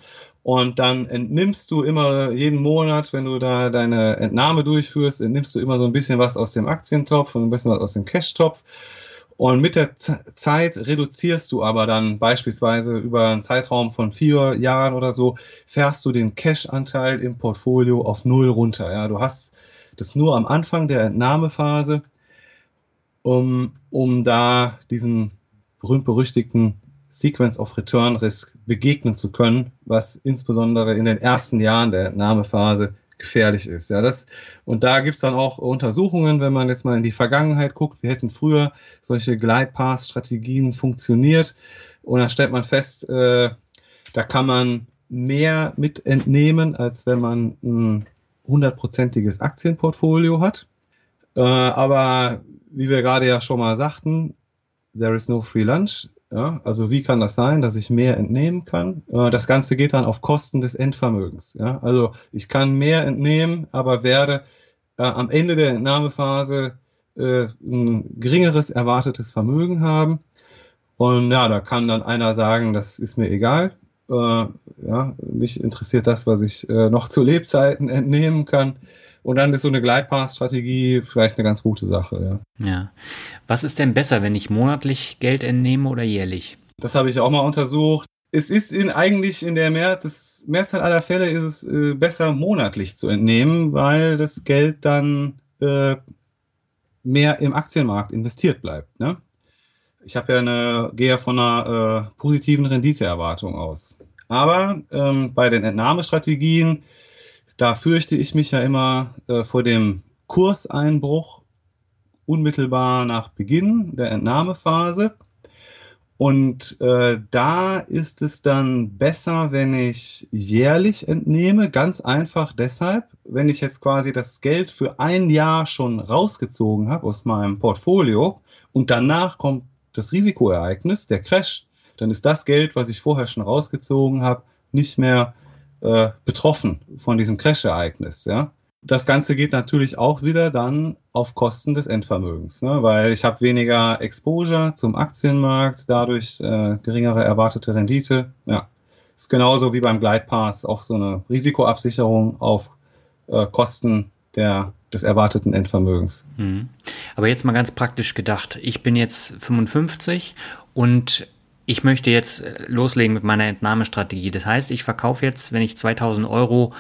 und dann entnimmst du immer jeden Monat, wenn du da deine Entnahme durchführst, entnimmst du immer so ein bisschen was aus dem Aktientopf und ein bisschen was aus dem Cash-Topf. Und mit der Z Zeit reduzierst du aber dann beispielsweise über einen Zeitraum von vier Jahren oder so, fährst du den Cash-Anteil im Portfolio auf null runter. Ja, du hast das nur am Anfang der Entnahmephase, um, um da diesen berühmt-berüchtigten Sequence of Return Risk begegnen zu können, was insbesondere in den ersten Jahren der Entnahmephase gefährlich ist. Ja, das, und da gibt es dann auch Untersuchungen, wenn man jetzt mal in die Vergangenheit guckt, wir hätten früher solche Glide Path Strategien funktioniert und da stellt man fest, äh, da kann man mehr mit entnehmen, als wenn man ein hundertprozentiges Aktienportfolio hat. Äh, aber wie wir gerade ja schon mal sagten, there is no free lunch. Ja, also wie kann das sein, dass ich mehr entnehmen kann? Äh, das Ganze geht dann auf Kosten des Endvermögens. Ja, also ich kann mehr entnehmen, aber werde äh, am Ende der Entnahmephase äh, ein geringeres erwartetes Vermögen haben. Und ja, da kann dann einer sagen, das ist mir egal. Äh, ja, mich interessiert das, was ich äh, noch zu Lebzeiten entnehmen kann. Und dann ist so eine Gleitpath-Strategie vielleicht eine ganz gute Sache. Ja. ja. Was ist denn besser, wenn ich monatlich Geld entnehme oder jährlich? Das habe ich auch mal untersucht. Es ist in, eigentlich in der Mehr das Mehrzahl aller Fälle ist es äh, besser, monatlich zu entnehmen, weil das Geld dann äh, mehr im Aktienmarkt investiert bleibt. Ne? Ich habe ja eine, gehe ja von einer äh, positiven Renditeerwartung aus. Aber ähm, bei den Entnahmestrategien da fürchte ich mich ja immer äh, vor dem Kurseinbruch unmittelbar nach Beginn der Entnahmephase. Und äh, da ist es dann besser, wenn ich jährlich entnehme, ganz einfach deshalb, wenn ich jetzt quasi das Geld für ein Jahr schon rausgezogen habe aus meinem Portfolio und danach kommt das Risikoereignis, der Crash, dann ist das Geld, was ich vorher schon rausgezogen habe, nicht mehr äh, betroffen von diesem Crash-Ereignis. Ja? Das Ganze geht natürlich auch wieder dann auf Kosten des Endvermögens, ne? weil ich habe weniger Exposure zum Aktienmarkt, dadurch äh, geringere erwartete Rendite. Ja, ist genauso wie beim Glide Pass auch so eine Risikoabsicherung auf äh, Kosten der, des erwarteten Endvermögens. Mhm. Aber jetzt mal ganz praktisch gedacht. Ich bin jetzt 55 und ich möchte jetzt äh, loslegen mit meiner Entnahmestrategie. Das heißt, ich verkaufe jetzt, wenn ich 2000 Euro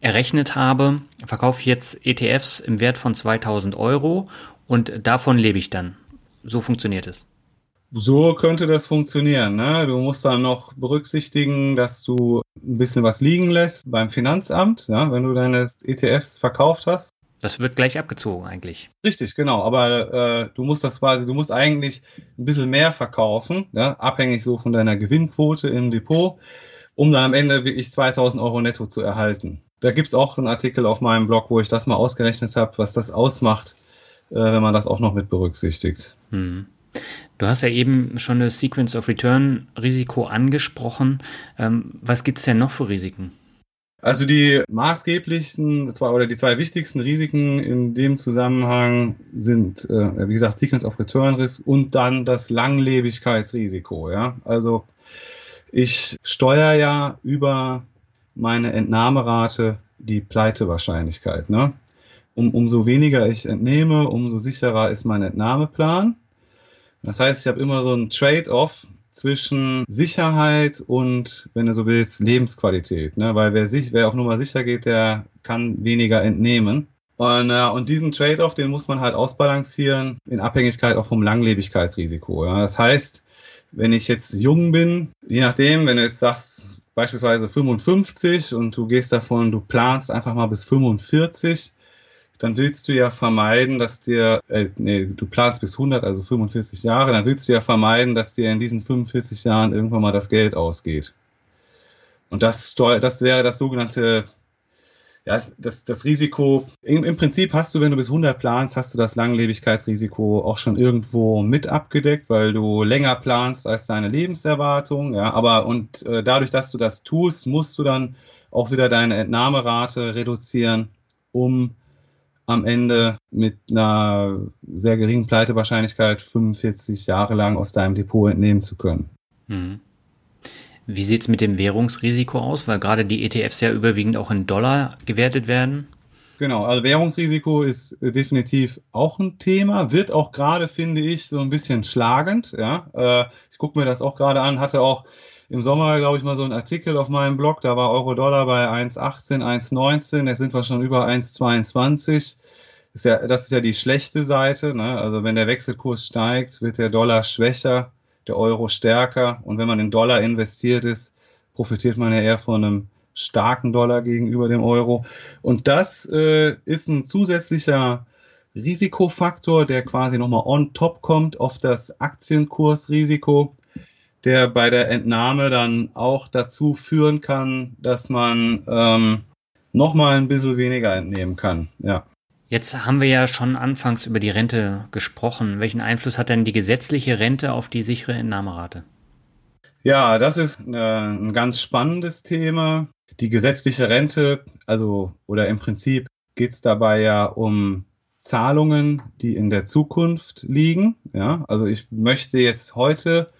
errechnet habe, verkaufe ich jetzt ETFs im Wert von 2000 Euro und davon lebe ich dann. So funktioniert es. So könnte das funktionieren. Ne? Du musst dann noch berücksichtigen, dass du ein bisschen was liegen lässt beim Finanzamt, ja? wenn du deine ETFs verkauft hast. Das wird gleich abgezogen eigentlich. Richtig, genau. Aber äh, du musst das quasi, du musst eigentlich ein bisschen mehr verkaufen, ja, abhängig so von deiner Gewinnquote im Depot, um dann am Ende wirklich 2000 Euro netto zu erhalten. Da gibt es auch einen Artikel auf meinem Blog, wo ich das mal ausgerechnet habe, was das ausmacht, äh, wenn man das auch noch mit berücksichtigt. Hm. Du hast ja eben schon das Sequence of Return Risiko angesprochen. Ähm, was gibt es denn noch für Risiken? Also die maßgeblichen zwei oder die zwei wichtigsten Risiken in dem Zusammenhang sind, äh, wie gesagt, Sequence of Return Risk und dann das Langlebigkeitsrisiko. Ja? Also ich steuere ja über meine Entnahmerate die Pleitewahrscheinlichkeit. Ne? Um, umso weniger ich entnehme, umso sicherer ist mein Entnahmeplan. Das heißt, ich habe immer so ein Trade-off zwischen Sicherheit und, wenn du so willst, Lebensqualität. Ne? Weil wer, sich, wer auf Nummer sicher geht, der kann weniger entnehmen. Und, äh, und diesen Trade-off, den muss man halt ausbalancieren in Abhängigkeit auch vom Langlebigkeitsrisiko. Ja? Das heißt, wenn ich jetzt jung bin, je nachdem, wenn du jetzt sagst, beispielsweise 55 und du gehst davon, du planst einfach mal bis 45, dann willst du ja vermeiden, dass dir, äh, nee, du planst bis 100, also 45 Jahre, dann willst du ja vermeiden, dass dir in diesen 45 Jahren irgendwann mal das Geld ausgeht. Und das, das wäre das sogenannte Ja, das, das Risiko, im, im Prinzip hast du, wenn du bis 100 planst, hast du das Langlebigkeitsrisiko auch schon irgendwo mit abgedeckt, weil du länger planst als deine Lebenserwartung. Ja, aber und äh, dadurch, dass du das tust, musst du dann auch wieder deine Entnahmerate reduzieren, um am Ende mit einer sehr geringen Pleitewahrscheinlichkeit 45 Jahre lang aus deinem Depot entnehmen zu können. Mhm. Wie sieht es mit dem Währungsrisiko aus? Weil gerade die ETFs ja überwiegend auch in Dollar gewertet werden. Genau, also Währungsrisiko ist definitiv auch ein Thema, wird auch gerade, finde ich, so ein bisschen schlagend. Ja, äh, ich gucke mir das auch gerade an, hatte auch im Sommer, glaube ich, mal so einen Artikel auf meinem Blog, da war Euro-Dollar bei 1,18, 1,19, jetzt sind wir schon über 1,22. Ist ja, das ist ja die schlechte Seite. Ne? Also wenn der Wechselkurs steigt, wird der Dollar schwächer der Euro stärker. Und wenn man in Dollar investiert ist, profitiert man ja eher von einem starken Dollar gegenüber dem Euro. Und das äh, ist ein zusätzlicher Risikofaktor, der quasi nochmal on top kommt auf das Aktienkursrisiko, der bei der Entnahme dann auch dazu führen kann, dass man ähm, nochmal ein bisschen weniger entnehmen kann. Ja. Jetzt haben wir ja schon anfangs über die Rente gesprochen. Welchen Einfluss hat denn die gesetzliche Rente auf die sichere Entnahmerate? Ja, das ist äh, ein ganz spannendes Thema. Die gesetzliche Rente, also oder im Prinzip geht es dabei ja um Zahlungen, die in der Zukunft liegen. Ja, also ich möchte jetzt heute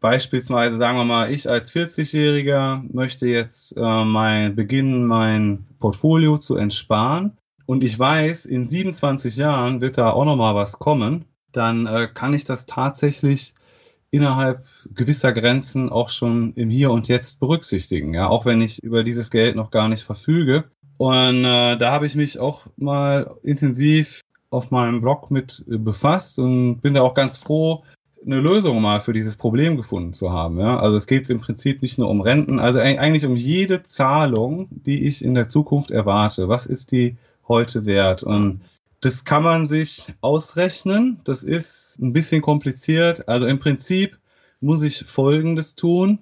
beispielsweise, sagen wir mal, ich als 40-Jähriger möchte jetzt äh, mein, beginnen, mein Portfolio zu entsparen. Und ich weiß, in 27 Jahren wird da auch nochmal was kommen, dann äh, kann ich das tatsächlich innerhalb gewisser Grenzen auch schon im Hier und Jetzt berücksichtigen, ja, auch wenn ich über dieses Geld noch gar nicht verfüge. Und äh, da habe ich mich auch mal intensiv auf meinem Blog mit äh, befasst und bin da auch ganz froh, eine Lösung mal für dieses Problem gefunden zu haben. Ja? Also es geht im Prinzip nicht nur um Renten, also eigentlich um jede Zahlung, die ich in der Zukunft erwarte. Was ist die heute wert? Und das kann man sich ausrechnen. Das ist ein bisschen kompliziert. Also im Prinzip muss ich Folgendes tun.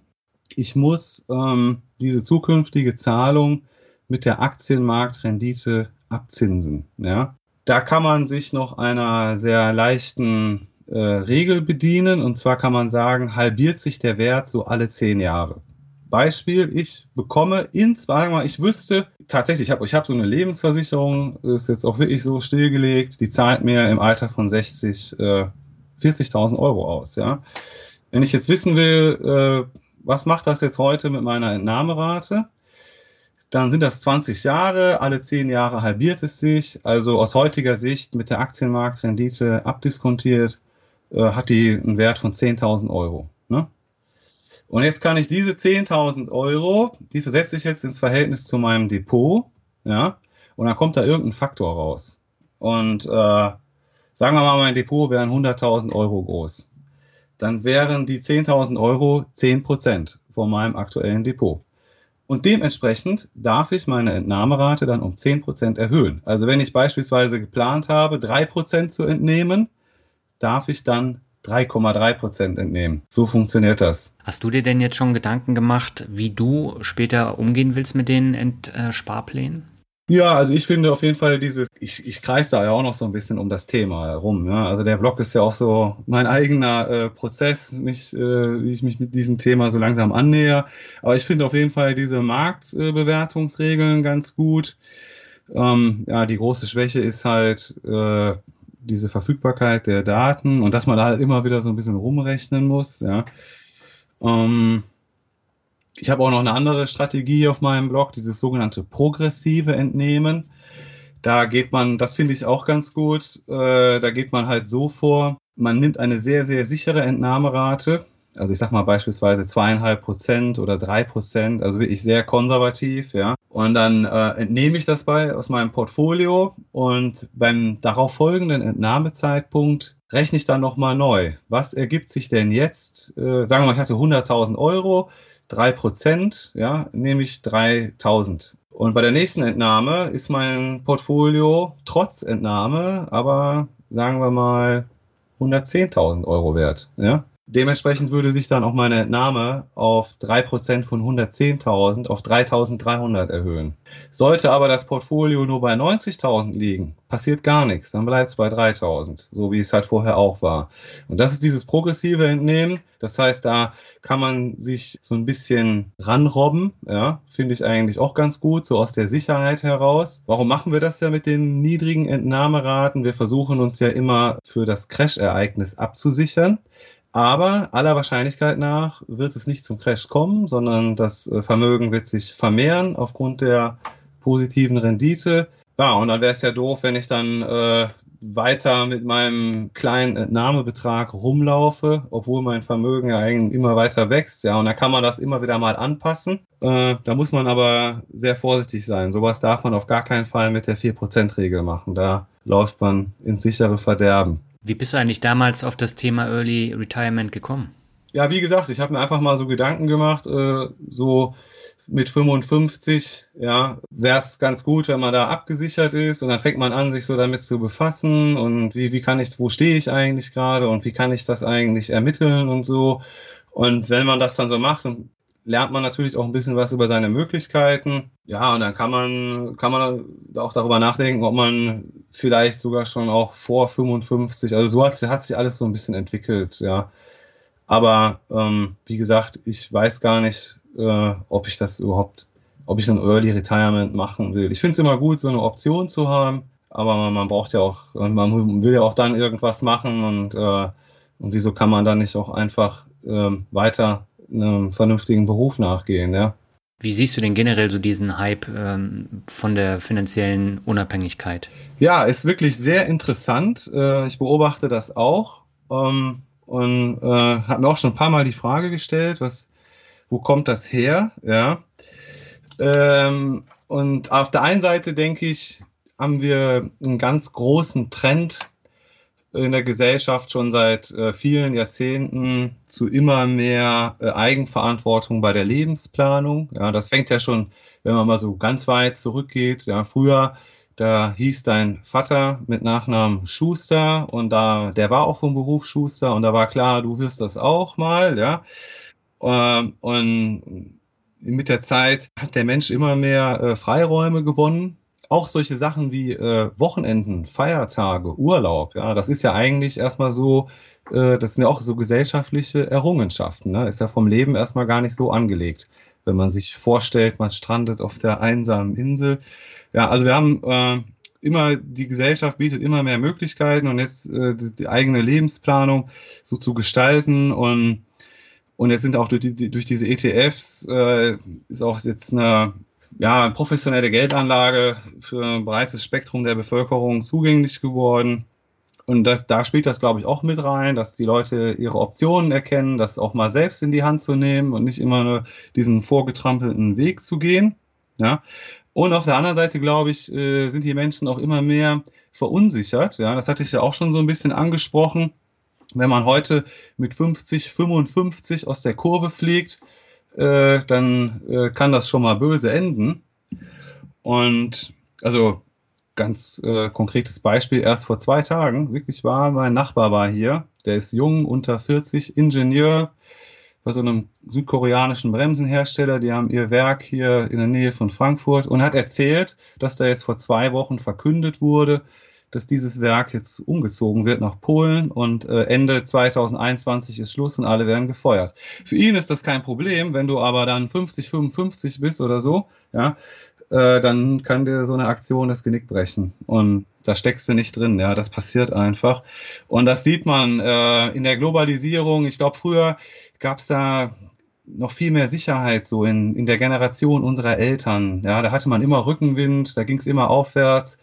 Ich muss ähm, diese zukünftige Zahlung mit der Aktienmarktrendite abzinsen. Ja? Da kann man sich noch einer sehr leichten äh, Regel bedienen. Und zwar kann man sagen, halbiert sich der Wert so alle zehn Jahre. Beispiel, ich bekomme in, wir mal, ich wüsste, tatsächlich, ich habe ich hab so eine Lebensversicherung, ist jetzt auch wirklich so stillgelegt, die zahlt mir im Alter von 60 äh, 40.000 Euro aus. Ja? Wenn ich jetzt wissen will, äh, was macht das jetzt heute mit meiner Entnahmerate, dann sind das 20 Jahre, alle 10 Jahre halbiert es sich. Also aus heutiger Sicht mit der Aktienmarktrendite abdiskontiert, äh, hat die einen Wert von 10.000 Euro. Ne? Und jetzt kann ich diese 10.000 Euro, die versetze ich jetzt ins Verhältnis zu meinem Depot, ja, und dann kommt da irgendein Faktor raus. Und äh, sagen wir mal, mein Depot wären 100.000 Euro groß. Dann wären die 10.000 Euro 10% von meinem aktuellen Depot. Und dementsprechend darf ich meine Entnahmerate dann um 10% erhöhen. Also wenn ich beispielsweise geplant habe, 3% zu entnehmen, darf ich dann 3,3 Prozent entnehmen. So funktioniert das. Hast du dir denn jetzt schon Gedanken gemacht, wie du später umgehen willst mit den Entsparplänen? Ja, also ich finde auf jeden Fall dieses, ich, ich kreise da ja auch noch so ein bisschen um das Thema herum. Ja. Also der Blog ist ja auch so mein eigener äh, Prozess, mich, äh, wie ich mich mit diesem Thema so langsam annäher. Aber ich finde auf jeden Fall diese Marktbewertungsregeln ganz gut. Ähm, ja, die große Schwäche ist halt, äh, diese Verfügbarkeit der Daten und dass man da halt immer wieder so ein bisschen rumrechnen muss. Ja. Ähm, ich habe auch noch eine andere Strategie auf meinem Blog, dieses sogenannte progressive Entnehmen. Da geht man, das finde ich auch ganz gut, äh, da geht man halt so vor, man nimmt eine sehr, sehr sichere Entnahmerate, also ich sag mal beispielsweise zweieinhalb Prozent oder drei Prozent, also wirklich sehr konservativ, ja. Und dann äh, entnehme ich das bei aus meinem Portfolio und beim darauf folgenden Entnahmezeitpunkt rechne ich dann nochmal neu. Was ergibt sich denn jetzt? Äh, sagen wir mal, ich hatte 100.000 Euro, drei Prozent, ja, nehme ich 3.000. Und bei der nächsten Entnahme ist mein Portfolio trotz Entnahme aber, sagen wir mal, 110.000 Euro wert, ja. Dementsprechend würde sich dann auch meine Entnahme auf 3% von 110.000 auf 3.300 erhöhen. Sollte aber das Portfolio nur bei 90.000 liegen, passiert gar nichts, dann bleibt es bei 3.000, so wie es halt vorher auch war. Und das ist dieses progressive Entnehmen. Das heißt, da kann man sich so ein bisschen ranrobben, ja, finde ich eigentlich auch ganz gut, so aus der Sicherheit heraus. Warum machen wir das ja mit den niedrigen Entnahmeraten? Wir versuchen uns ja immer für das Crash-Ereignis abzusichern. Aber aller Wahrscheinlichkeit nach wird es nicht zum Crash kommen, sondern das äh, Vermögen wird sich vermehren aufgrund der positiven Rendite. Ja, und dann wäre es ja doof, wenn ich dann äh, weiter mit meinem kleinen Entnahmebetrag rumlaufe, obwohl mein Vermögen ja eigentlich immer weiter wächst. Ja, und da kann man das immer wieder mal anpassen. Äh, da muss man aber sehr vorsichtig sein. Sowas darf man auf gar keinen Fall mit der 4%-Regel machen. Da läuft man ins sichere Verderben. Wie bist du eigentlich damals auf das Thema Early Retirement gekommen? Ja, wie gesagt, ich habe mir einfach mal so Gedanken gemacht, äh, so mit 55, ja, wäre es ganz gut, wenn man da abgesichert ist und dann fängt man an, sich so damit zu befassen und wie, wie kann ich, wo stehe ich eigentlich gerade und wie kann ich das eigentlich ermitteln und so. Und wenn man das dann so macht, lernt man natürlich auch ein bisschen was über seine Möglichkeiten. Ja, und dann kann man, kann man auch darüber nachdenken, ob man vielleicht sogar schon auch vor 55, also so hat, hat sich alles so ein bisschen entwickelt, ja. Aber ähm, wie gesagt, ich weiß gar nicht, äh, ob ich das überhaupt, ob ich ein Early Retirement machen will. Ich finde es immer gut, so eine Option zu haben, aber man, man, braucht ja auch, man will ja auch dann irgendwas machen und, äh, und wieso kann man dann nicht auch einfach äh, weiter einem vernünftigen Beruf nachgehen, ja. Wie siehst du denn generell so diesen Hype ähm, von der finanziellen Unabhängigkeit? Ja, ist wirklich sehr interessant. Äh, ich beobachte das auch ähm, und äh, habe mir auch schon ein paar Mal die Frage gestellt, was, wo kommt das her? Ja. Ähm, und auf der einen Seite denke ich, haben wir einen ganz großen Trend in der Gesellschaft schon seit äh, vielen Jahrzehnten zu immer mehr äh, Eigenverantwortung bei der Lebensplanung. Ja, das fängt ja schon, wenn man mal so ganz weit zurückgeht. Ja, früher, da hieß dein Vater mit Nachnamen Schuster und da, der war auch vom Beruf Schuster und da war klar, du wirst das auch mal, ja. Ähm, und mit der Zeit hat der Mensch immer mehr äh, Freiräume gewonnen auch solche Sachen wie äh, Wochenenden, Feiertage, Urlaub, ja, das ist ja eigentlich erstmal so, äh, das sind ja auch so gesellschaftliche Errungenschaften, ne? Ist ja vom Leben erstmal gar nicht so angelegt. Wenn man sich vorstellt, man strandet auf der einsamen Insel. Ja, also wir haben äh, immer, die Gesellschaft bietet immer mehr Möglichkeiten und jetzt äh, die, die eigene Lebensplanung so zu gestalten und und jetzt sind auch durch, die, durch diese ETFs äh, ist auch jetzt eine ja, professionelle Geldanlage für ein breites Spektrum der Bevölkerung zugänglich geworden. Und das, da spielt das, glaube ich, auch mit rein, dass die Leute ihre Optionen erkennen, das auch mal selbst in die Hand zu nehmen und nicht immer nur diesen vorgetrampelten Weg zu gehen. Ja. Und auf der anderen Seite, glaube ich, äh, sind die Menschen auch immer mehr verunsichert. Ja, das hatte ich ja auch schon so ein bisschen angesprochen. Wenn man heute mit 50, 55 aus der Kurve fliegt, äh, dann äh, kann das schon mal böse enden. Und also ganz äh, konkretes Beispiel, erst vor zwei Tagen, wirklich war, mein Nachbar war hier, der ist jung, unter 40, Ingenieur bei so einem südkoreanischen Bremsenhersteller, die haben ihr Werk hier in der Nähe von Frankfurt und hat erzählt, dass da jetzt vor zwei Wochen verkündet wurde, dass dieses Werk jetzt umgezogen wird nach Polen und äh, Ende 2021 ist Schluss und alle werden gefeuert. Für ihn ist das kein Problem, wenn du aber dann 50, 55 bist oder so, ja, äh, dann kann dir so eine Aktion das Genick brechen. Und da steckst du nicht drin, ja, das passiert einfach. Und das sieht man äh, in der Globalisierung. Ich glaube, früher gab es da noch viel mehr Sicherheit so in, in der Generation unserer Eltern. Ja, da hatte man immer Rückenwind, da ging es immer aufwärts.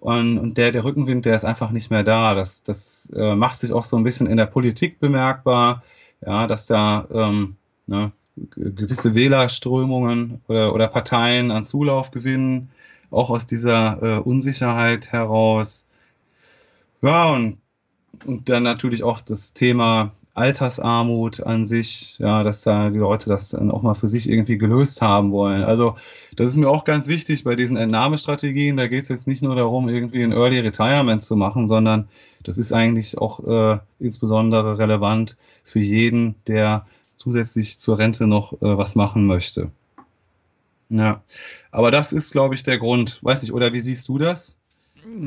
Und, und der, der Rückenwind, der ist einfach nicht mehr da. Das, das äh, macht sich auch so ein bisschen in der Politik bemerkbar, ja, dass da ähm, ne, gewisse Wählerströmungen oder, oder Parteien an Zulauf gewinnen, auch aus dieser äh, Unsicherheit heraus. Ja, und, und dann natürlich auch das Thema Altersarmut an sich, ja, dass da die Leute das dann auch mal für sich irgendwie gelöst haben wollen. Also das ist mir auch ganz wichtig bei diesen Entnahmestrategien. Da geht es jetzt nicht nur darum, irgendwie ein Early Retirement zu machen, sondern das ist eigentlich auch äh, insbesondere relevant für jeden, der zusätzlich zur Rente noch äh, was machen möchte. Ja, aber das ist, glaube ich, der Grund. Weiß nicht, oder wie siehst du das?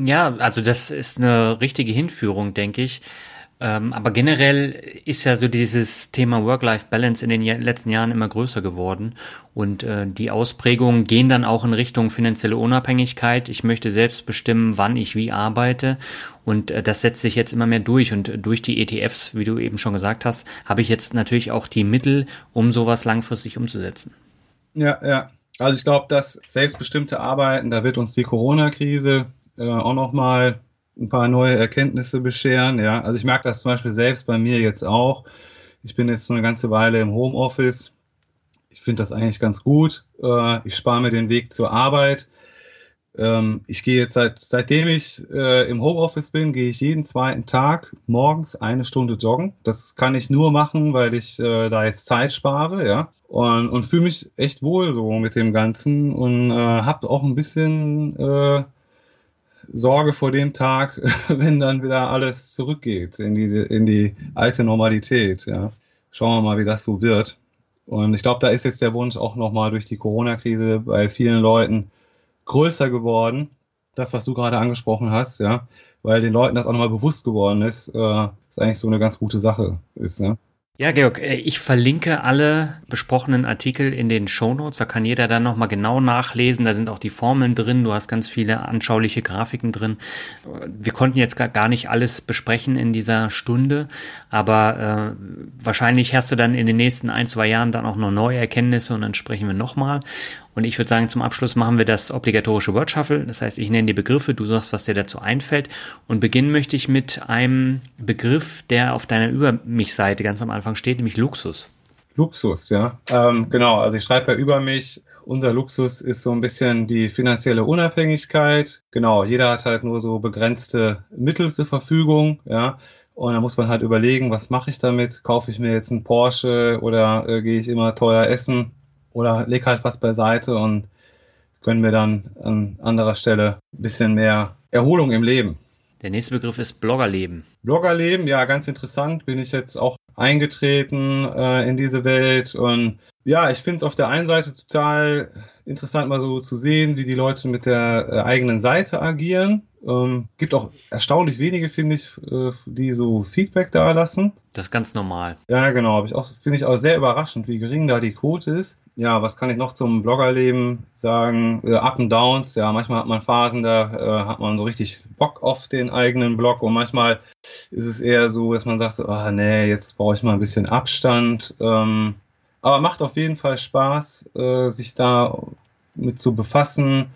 Ja, also das ist eine richtige Hinführung, denke ich. Ähm, aber generell ist ja so dieses Thema Work-Life-Balance in den letzten Jahren immer größer geworden. Und äh, die Ausprägungen gehen dann auch in Richtung finanzielle Unabhängigkeit. Ich möchte selbst bestimmen, wann ich wie arbeite. Und äh, das setzt sich jetzt immer mehr durch. Und durch die ETFs, wie du eben schon gesagt hast, habe ich jetzt natürlich auch die Mittel, um sowas langfristig umzusetzen. Ja, ja. Also ich glaube, das selbstbestimmte Arbeiten, da wird uns die Corona-Krise äh, auch nochmal ein paar neue Erkenntnisse bescheren. Ja, also ich merke das zum Beispiel selbst bei mir jetzt auch. Ich bin jetzt so eine ganze Weile im Homeoffice. Ich finde das eigentlich ganz gut. Äh, ich spare mir den Weg zur Arbeit. Ähm, ich gehe jetzt seit, seitdem ich äh, im Homeoffice bin, gehe ich jeden zweiten Tag morgens eine Stunde joggen. Das kann ich nur machen, weil ich äh, da jetzt Zeit spare, ja. Und, und fühle mich echt wohl so mit dem Ganzen und äh, habe auch ein bisschen äh, Sorge vor dem Tag, wenn dann wieder alles zurückgeht in die, in die alte Normalität. Ja. Schauen wir mal, wie das so wird. Und ich glaube, da ist jetzt der Wunsch auch nochmal durch die Corona-Krise bei vielen Leuten größer geworden. Das, was du gerade angesprochen hast, ja, weil den Leuten das auch nochmal bewusst geworden ist, äh, ist eigentlich so eine ganz gute Sache ist. Ne? Ja, Georg, äh, ich verlinke alle besprochenen Artikel in den Shownotes. Da kann jeder dann nochmal genau nachlesen. Da sind auch die Formeln drin. Du hast ganz viele anschauliche Grafiken drin. Wir konnten jetzt gar nicht alles besprechen in dieser Stunde, aber äh, wahrscheinlich hast du dann in den nächsten ein, zwei Jahren dann auch noch neue Erkenntnisse und dann sprechen wir nochmal. Und ich würde sagen, zum Abschluss machen wir das obligatorische Word Shuffle. Das heißt, ich nenne die Begriffe, du sagst, was dir dazu einfällt. Und beginnen möchte ich mit einem Begriff, der auf deiner Über mich-Seite ganz am Anfang steht, nämlich Luxus. Luxus, ja. Ähm, genau, also ich schreibe ja über mich. Unser Luxus ist so ein bisschen die finanzielle Unabhängigkeit. Genau, jeder hat halt nur so begrenzte Mittel zur Verfügung, ja. Und da muss man halt überlegen, was mache ich damit? Kaufe ich mir jetzt einen Porsche oder äh, gehe ich immer teuer essen? Oder leg halt was beiseite und können wir dann an anderer Stelle ein bisschen mehr Erholung im Leben. Der nächste Begriff ist Bloggerleben. Bloggerleben, ja, ganz interessant. Bin ich jetzt auch eingetreten äh, in diese Welt und ja, ich finde es auf der einen Seite total interessant, mal so zu sehen, wie die Leute mit der äh, eigenen Seite agieren. Ähm, gibt auch erstaunlich wenige, finde ich, äh, die so Feedback da lassen. Das ist ganz normal. Ja, genau. Ich auch, finde ich auch sehr überraschend, wie gering da die Quote ist. Ja, was kann ich noch zum Bloggerleben sagen? Äh, Up and Downs. Ja, manchmal hat man Phasen, da äh, hat man so richtig Bock auf den eigenen Blog und manchmal ist es eher so, dass man sagt, so, oh, nee, jetzt brauche ich mal ein bisschen Abstand. Ähm, aber macht auf jeden Fall Spaß, äh, sich da mit zu befassen,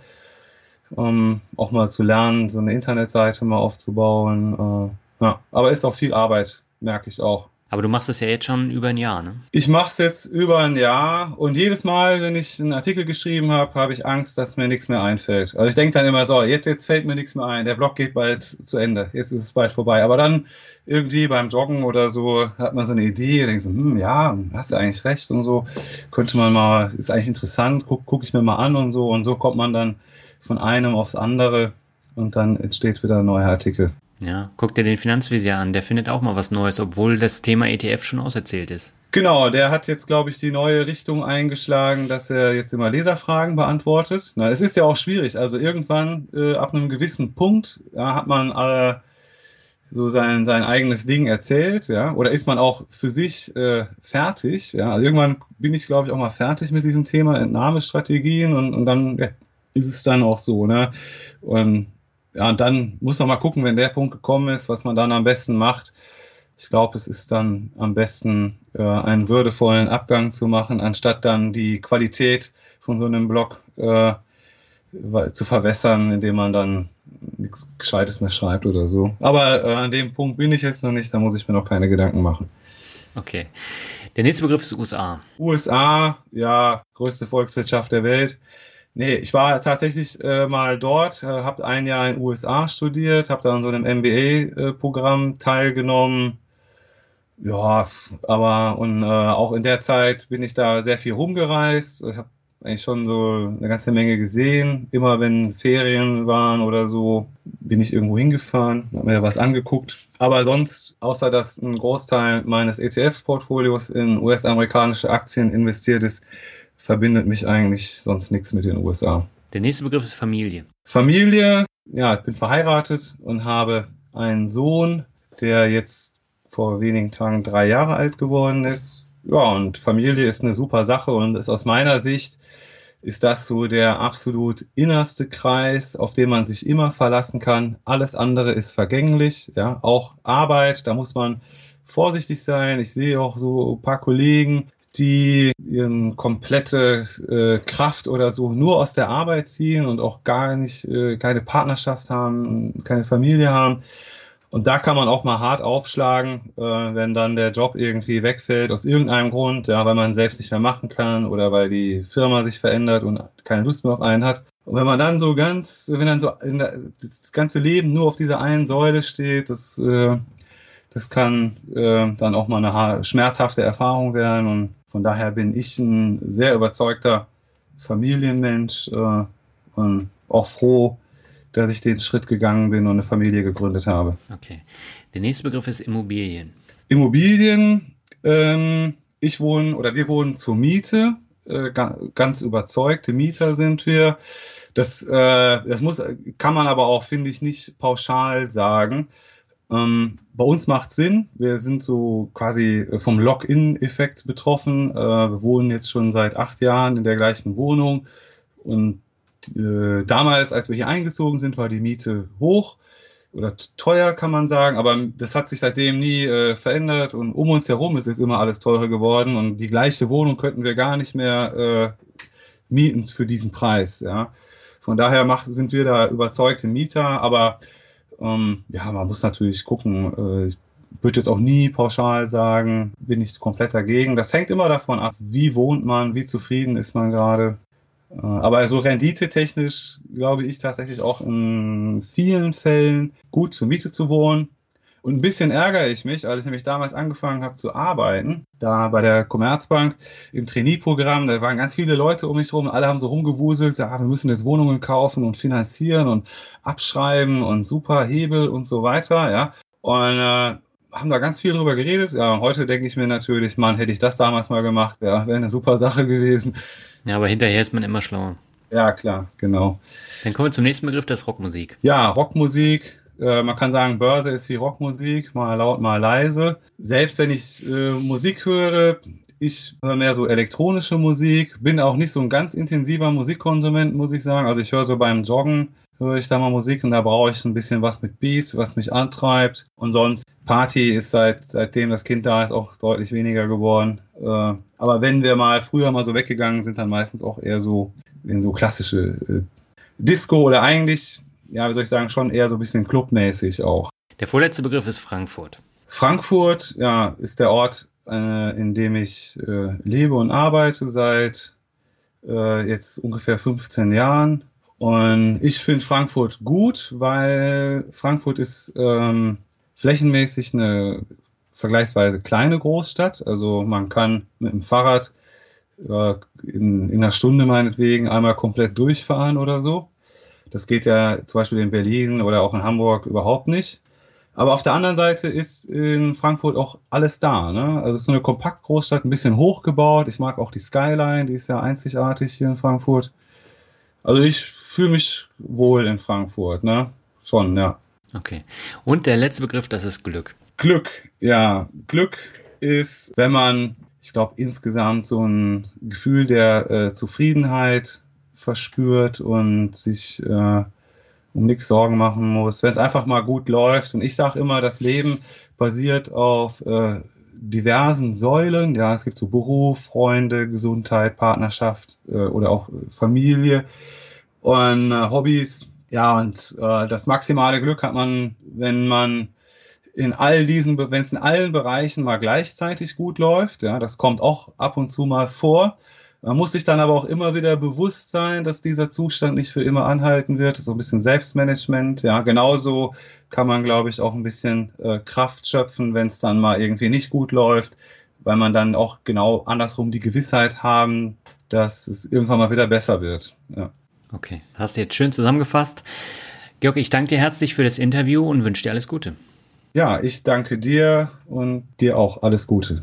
ähm, auch mal zu lernen, so eine Internetseite mal aufzubauen. Äh, ja, aber ist auch viel Arbeit, merke ich auch. Aber du machst es ja jetzt schon über ein Jahr, ne? Ich mache es jetzt über ein Jahr und jedes Mal, wenn ich einen Artikel geschrieben habe, habe ich Angst, dass mir nichts mehr einfällt. Also ich denke dann immer so, jetzt, jetzt fällt mir nichts mehr ein, der Blog geht bald zu Ende, jetzt ist es bald vorbei. Aber dann irgendwie beim Joggen oder so hat man so eine Idee, und denkt so, hm, ja, hast du eigentlich recht und so, könnte man mal, ist eigentlich interessant, gucke guck ich mir mal an und so und so kommt man dann von einem aufs andere und dann entsteht wieder ein neuer Artikel. Ja, guck dir den Finanzvisier an, der findet auch mal was Neues, obwohl das Thema ETF schon auserzählt ist. Genau, der hat jetzt, glaube ich, die neue Richtung eingeschlagen, dass er jetzt immer Leserfragen beantwortet. Na, es ist ja auch schwierig. Also irgendwann, äh, ab einem gewissen Punkt, ja, hat man äh, so sein, sein eigenes Ding erzählt, ja, oder ist man auch für sich äh, fertig, ja. Also irgendwann bin ich, glaube ich, auch mal fertig mit diesem Thema Entnahmestrategien und, und dann ja, ist es dann auch so, ne? Und ja, und dann muss man mal gucken, wenn der Punkt gekommen ist, was man dann am besten macht. Ich glaube, es ist dann am besten, äh, einen würdevollen Abgang zu machen, anstatt dann die Qualität von so einem Blog äh, zu verwässern, indem man dann nichts Gescheites mehr schreibt oder so. Aber äh, an dem Punkt bin ich jetzt noch nicht, da muss ich mir noch keine Gedanken machen. Okay. Der nächste Begriff ist USA. USA, ja, größte Volkswirtschaft der Welt. Nee, ich war tatsächlich äh, mal dort, äh, habe ein Jahr in den USA studiert, habe da an so einem MBA-Programm äh, teilgenommen. Ja, aber und äh, auch in der Zeit bin ich da sehr viel rumgereist. Ich habe eigentlich schon so eine ganze Menge gesehen. Immer wenn Ferien waren oder so, bin ich irgendwo hingefahren, habe mir was angeguckt. Aber sonst, außer dass ein Großteil meines ETF-Portfolios in US-amerikanische Aktien investiert ist, verbindet mich eigentlich sonst nichts mit den USA. Der nächste Begriff ist Familie. Familie, ja, ich bin verheiratet und habe einen Sohn, der jetzt vor wenigen Tagen drei Jahre alt geworden ist. Ja, und Familie ist eine super Sache und ist aus meiner Sicht ist das so der absolut innerste Kreis, auf den man sich immer verlassen kann. Alles andere ist vergänglich, ja, auch Arbeit, da muss man vorsichtig sein. Ich sehe auch so ein paar Kollegen, die ihren komplette äh, Kraft oder so nur aus der Arbeit ziehen und auch gar nicht äh, keine Partnerschaft haben, keine Familie haben. Und da kann man auch mal hart aufschlagen, äh, wenn dann der Job irgendwie wegfällt aus irgendeinem Grund, ja, weil man selbst nicht mehr machen kann oder weil die Firma sich verändert und keine Lust mehr auf einen hat. Und wenn man dann so ganz, wenn dann so der, das ganze Leben nur auf dieser einen Säule steht, das, äh, das kann äh, dann auch mal eine schmerzhafte Erfahrung werden. Und von daher bin ich ein sehr überzeugter Familienmensch äh, und auch froh, dass ich den Schritt gegangen bin und eine Familie gegründet habe. Okay. Der nächste Begriff ist Immobilien. Immobilien, ähm, ich wohne oder wir wohnen zur Miete. Äh, ganz überzeugte Mieter sind wir. Das, äh, das muss, kann man aber auch, finde ich, nicht pauschal sagen. Ähm, bei uns macht Sinn. Wir sind so quasi vom Lock-in-Effekt betroffen. Äh, wir wohnen jetzt schon seit acht Jahren in der gleichen Wohnung und äh, damals, als wir hier eingezogen sind, war die Miete hoch oder teuer, kann man sagen, aber das hat sich seitdem nie äh, verändert und um uns herum ist jetzt immer alles teurer geworden und die gleiche Wohnung könnten wir gar nicht mehr äh, mieten für diesen Preis. Ja. Von daher macht, sind wir da überzeugte Mieter, aber ähm, ja, man muss natürlich gucken. Äh, ich würde jetzt auch nie pauschal sagen, bin ich komplett dagegen. Das hängt immer davon ab, wie wohnt man, wie zufrieden ist man gerade. Äh, aber so renditetechnisch glaube ich tatsächlich auch in vielen Fällen gut zur Miete zu wohnen. Und ein bisschen ärgere ich mich, als ich nämlich damals angefangen habe zu arbeiten, da bei der Commerzbank im Trainee-Programm, da waren ganz viele Leute um mich herum, alle haben so rumgewuselt, ja, wir müssen jetzt Wohnungen kaufen und finanzieren und abschreiben und super Hebel und so weiter, ja. Und äh, haben da ganz viel drüber geredet. Ja, heute denke ich mir natürlich, Mann, hätte ich das damals mal gemacht, ja, wäre eine super Sache gewesen. Ja, aber hinterher ist man immer schlauer. Ja, klar, genau. Dann kommen wir zum nächsten Begriff, das Rockmusik. Ja, Rockmusik. Äh, man kann sagen, Börse ist wie Rockmusik, mal laut, mal leise. Selbst wenn ich äh, Musik höre, ich höre mehr so elektronische Musik, bin auch nicht so ein ganz intensiver Musikkonsument, muss ich sagen. Also ich höre so beim Joggen höre ich da mal Musik und da brauche ich ein bisschen was mit Beats, was mich antreibt. Und sonst Party ist seit, seitdem das Kind da ist auch deutlich weniger geworden. Äh, aber wenn wir mal früher mal so weggegangen sind, dann meistens auch eher so in so klassische äh, Disco oder eigentlich, ja, wie soll ich sagen, schon eher so ein bisschen clubmäßig auch. Der vorletzte Begriff ist Frankfurt. Frankfurt, ja, ist der Ort, äh, in dem ich äh, lebe und arbeite seit äh, jetzt ungefähr 15 Jahren. Und ich finde Frankfurt gut, weil Frankfurt ist ähm, flächenmäßig eine vergleichsweise kleine Großstadt. Also man kann mit dem Fahrrad äh, in, in einer Stunde meinetwegen einmal komplett durchfahren oder so. Das geht ja zum Beispiel in Berlin oder auch in Hamburg überhaupt nicht. Aber auf der anderen Seite ist in Frankfurt auch alles da. Ne? Also es ist eine Kompaktgroßstadt, ein bisschen hochgebaut. Ich mag auch die Skyline, die ist ja einzigartig hier in Frankfurt. Also ich fühle mich wohl in Frankfurt, ne? Schon, ja. Okay. Und der letzte Begriff, das ist Glück. Glück, ja. Glück ist, wenn man, ich glaube, insgesamt so ein Gefühl der äh, Zufriedenheit verspürt und sich äh, um nichts Sorgen machen muss, wenn es einfach mal gut läuft. Und ich sage immer, das Leben basiert auf äh, diversen Säulen. Ja, es gibt so Beruf, Freunde, Gesundheit, Partnerschaft äh, oder auch Familie und äh, Hobbys. Ja, und äh, das maximale Glück hat man, wenn man in all diesen, wenn es in allen Bereichen mal gleichzeitig gut läuft. Ja, das kommt auch ab und zu mal vor. Man muss sich dann aber auch immer wieder bewusst sein, dass dieser Zustand nicht für immer anhalten wird. So ein bisschen Selbstmanagement. Ja, genauso kann man, glaube ich, auch ein bisschen äh, Kraft schöpfen, wenn es dann mal irgendwie nicht gut läuft, weil man dann auch genau andersrum die Gewissheit haben, dass es irgendwann mal wieder besser wird. Ja. Okay, hast du jetzt schön zusammengefasst. Georg, ich danke dir herzlich für das Interview und wünsche dir alles Gute. Ja, ich danke dir und dir auch alles Gute.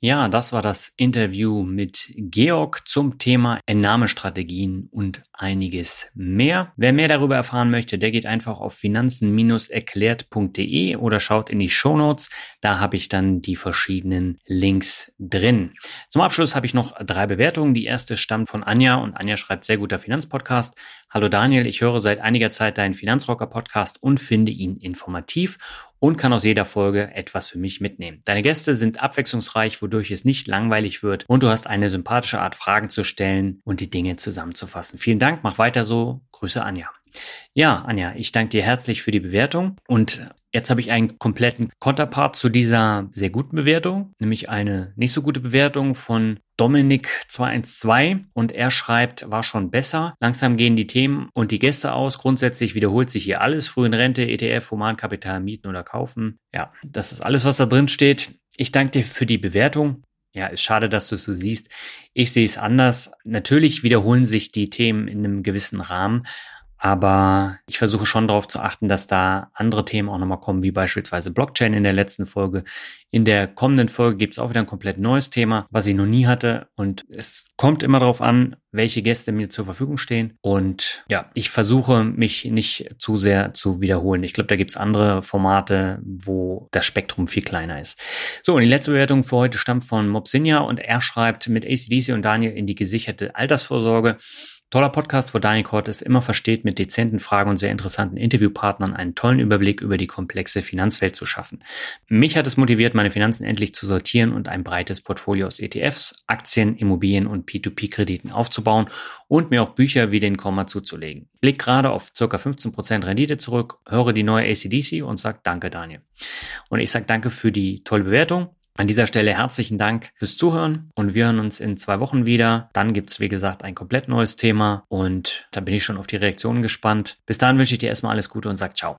Ja, das war das Interview mit Georg zum Thema Entnahmestrategien und einiges mehr. Wer mehr darüber erfahren möchte, der geht einfach auf finanzen-erklärt.de oder schaut in die Show Notes. Da habe ich dann die verschiedenen Links drin. Zum Abschluss habe ich noch drei Bewertungen. Die erste stammt von Anja und Anja schreibt sehr guter Finanzpodcast. Hallo Daniel, ich höre seit einiger Zeit deinen Finanzrocker Podcast und finde ihn informativ und kann aus jeder Folge etwas für mich mitnehmen. Deine Gäste sind abwechslungsreich, wodurch es nicht langweilig wird und du hast eine sympathische Art, Fragen zu stellen und die Dinge zusammenzufassen. Vielen Dank, mach weiter so. Grüße Anja. Ja, Anja, ich danke dir herzlich für die Bewertung und jetzt habe ich einen kompletten Konterpart zu dieser sehr guten Bewertung, nämlich eine nicht so gute Bewertung von Dominik212 und er schreibt, war schon besser. Langsam gehen die Themen und die Gäste aus. Grundsätzlich wiederholt sich hier alles. Frühen Rente, ETF, Humankapital, mieten oder kaufen. Ja, das ist alles, was da drin steht. Ich danke dir für die Bewertung. Ja, ist schade, dass du es so siehst. Ich sehe es anders. Natürlich wiederholen sich die Themen in einem gewissen Rahmen, aber ich versuche schon darauf zu achten, dass da andere Themen auch nochmal kommen, wie beispielsweise Blockchain in der letzten Folge. In der kommenden Folge gibt es auch wieder ein komplett neues Thema, was ich noch nie hatte. Und es kommt immer darauf an, welche Gäste mir zur Verfügung stehen. Und ja, ich versuche mich nicht zu sehr zu wiederholen. Ich glaube, da gibt es andere Formate, wo das Spektrum viel kleiner ist. So, und die letzte Bewertung für heute stammt von Mobsinia und er schreibt mit ACDC und Daniel in die gesicherte Altersvorsorge. Toller Podcast, wo Daniel Kort es immer versteht, mit dezenten Fragen und sehr interessanten Interviewpartnern einen tollen Überblick über die komplexe Finanzwelt zu schaffen. Mich hat es motiviert, meine Finanzen endlich zu sortieren und ein breites Portfolio aus ETFs, Aktien, Immobilien und P2P-Krediten aufzubauen und mir auch Bücher wie den Komma zuzulegen. Blick gerade auf ca. 15% Rendite zurück, höre die neue ACDC und sag Danke, Daniel. Und ich sag Danke für die tolle Bewertung an dieser Stelle herzlichen Dank fürs Zuhören und wir hören uns in zwei Wochen wieder. Dann gibt's wie gesagt, ein komplett neues Thema und da bin ich schon auf die Reaktionen gespannt. Bis dahin wünsche ich dir erstmal alles Gute und sag ciao.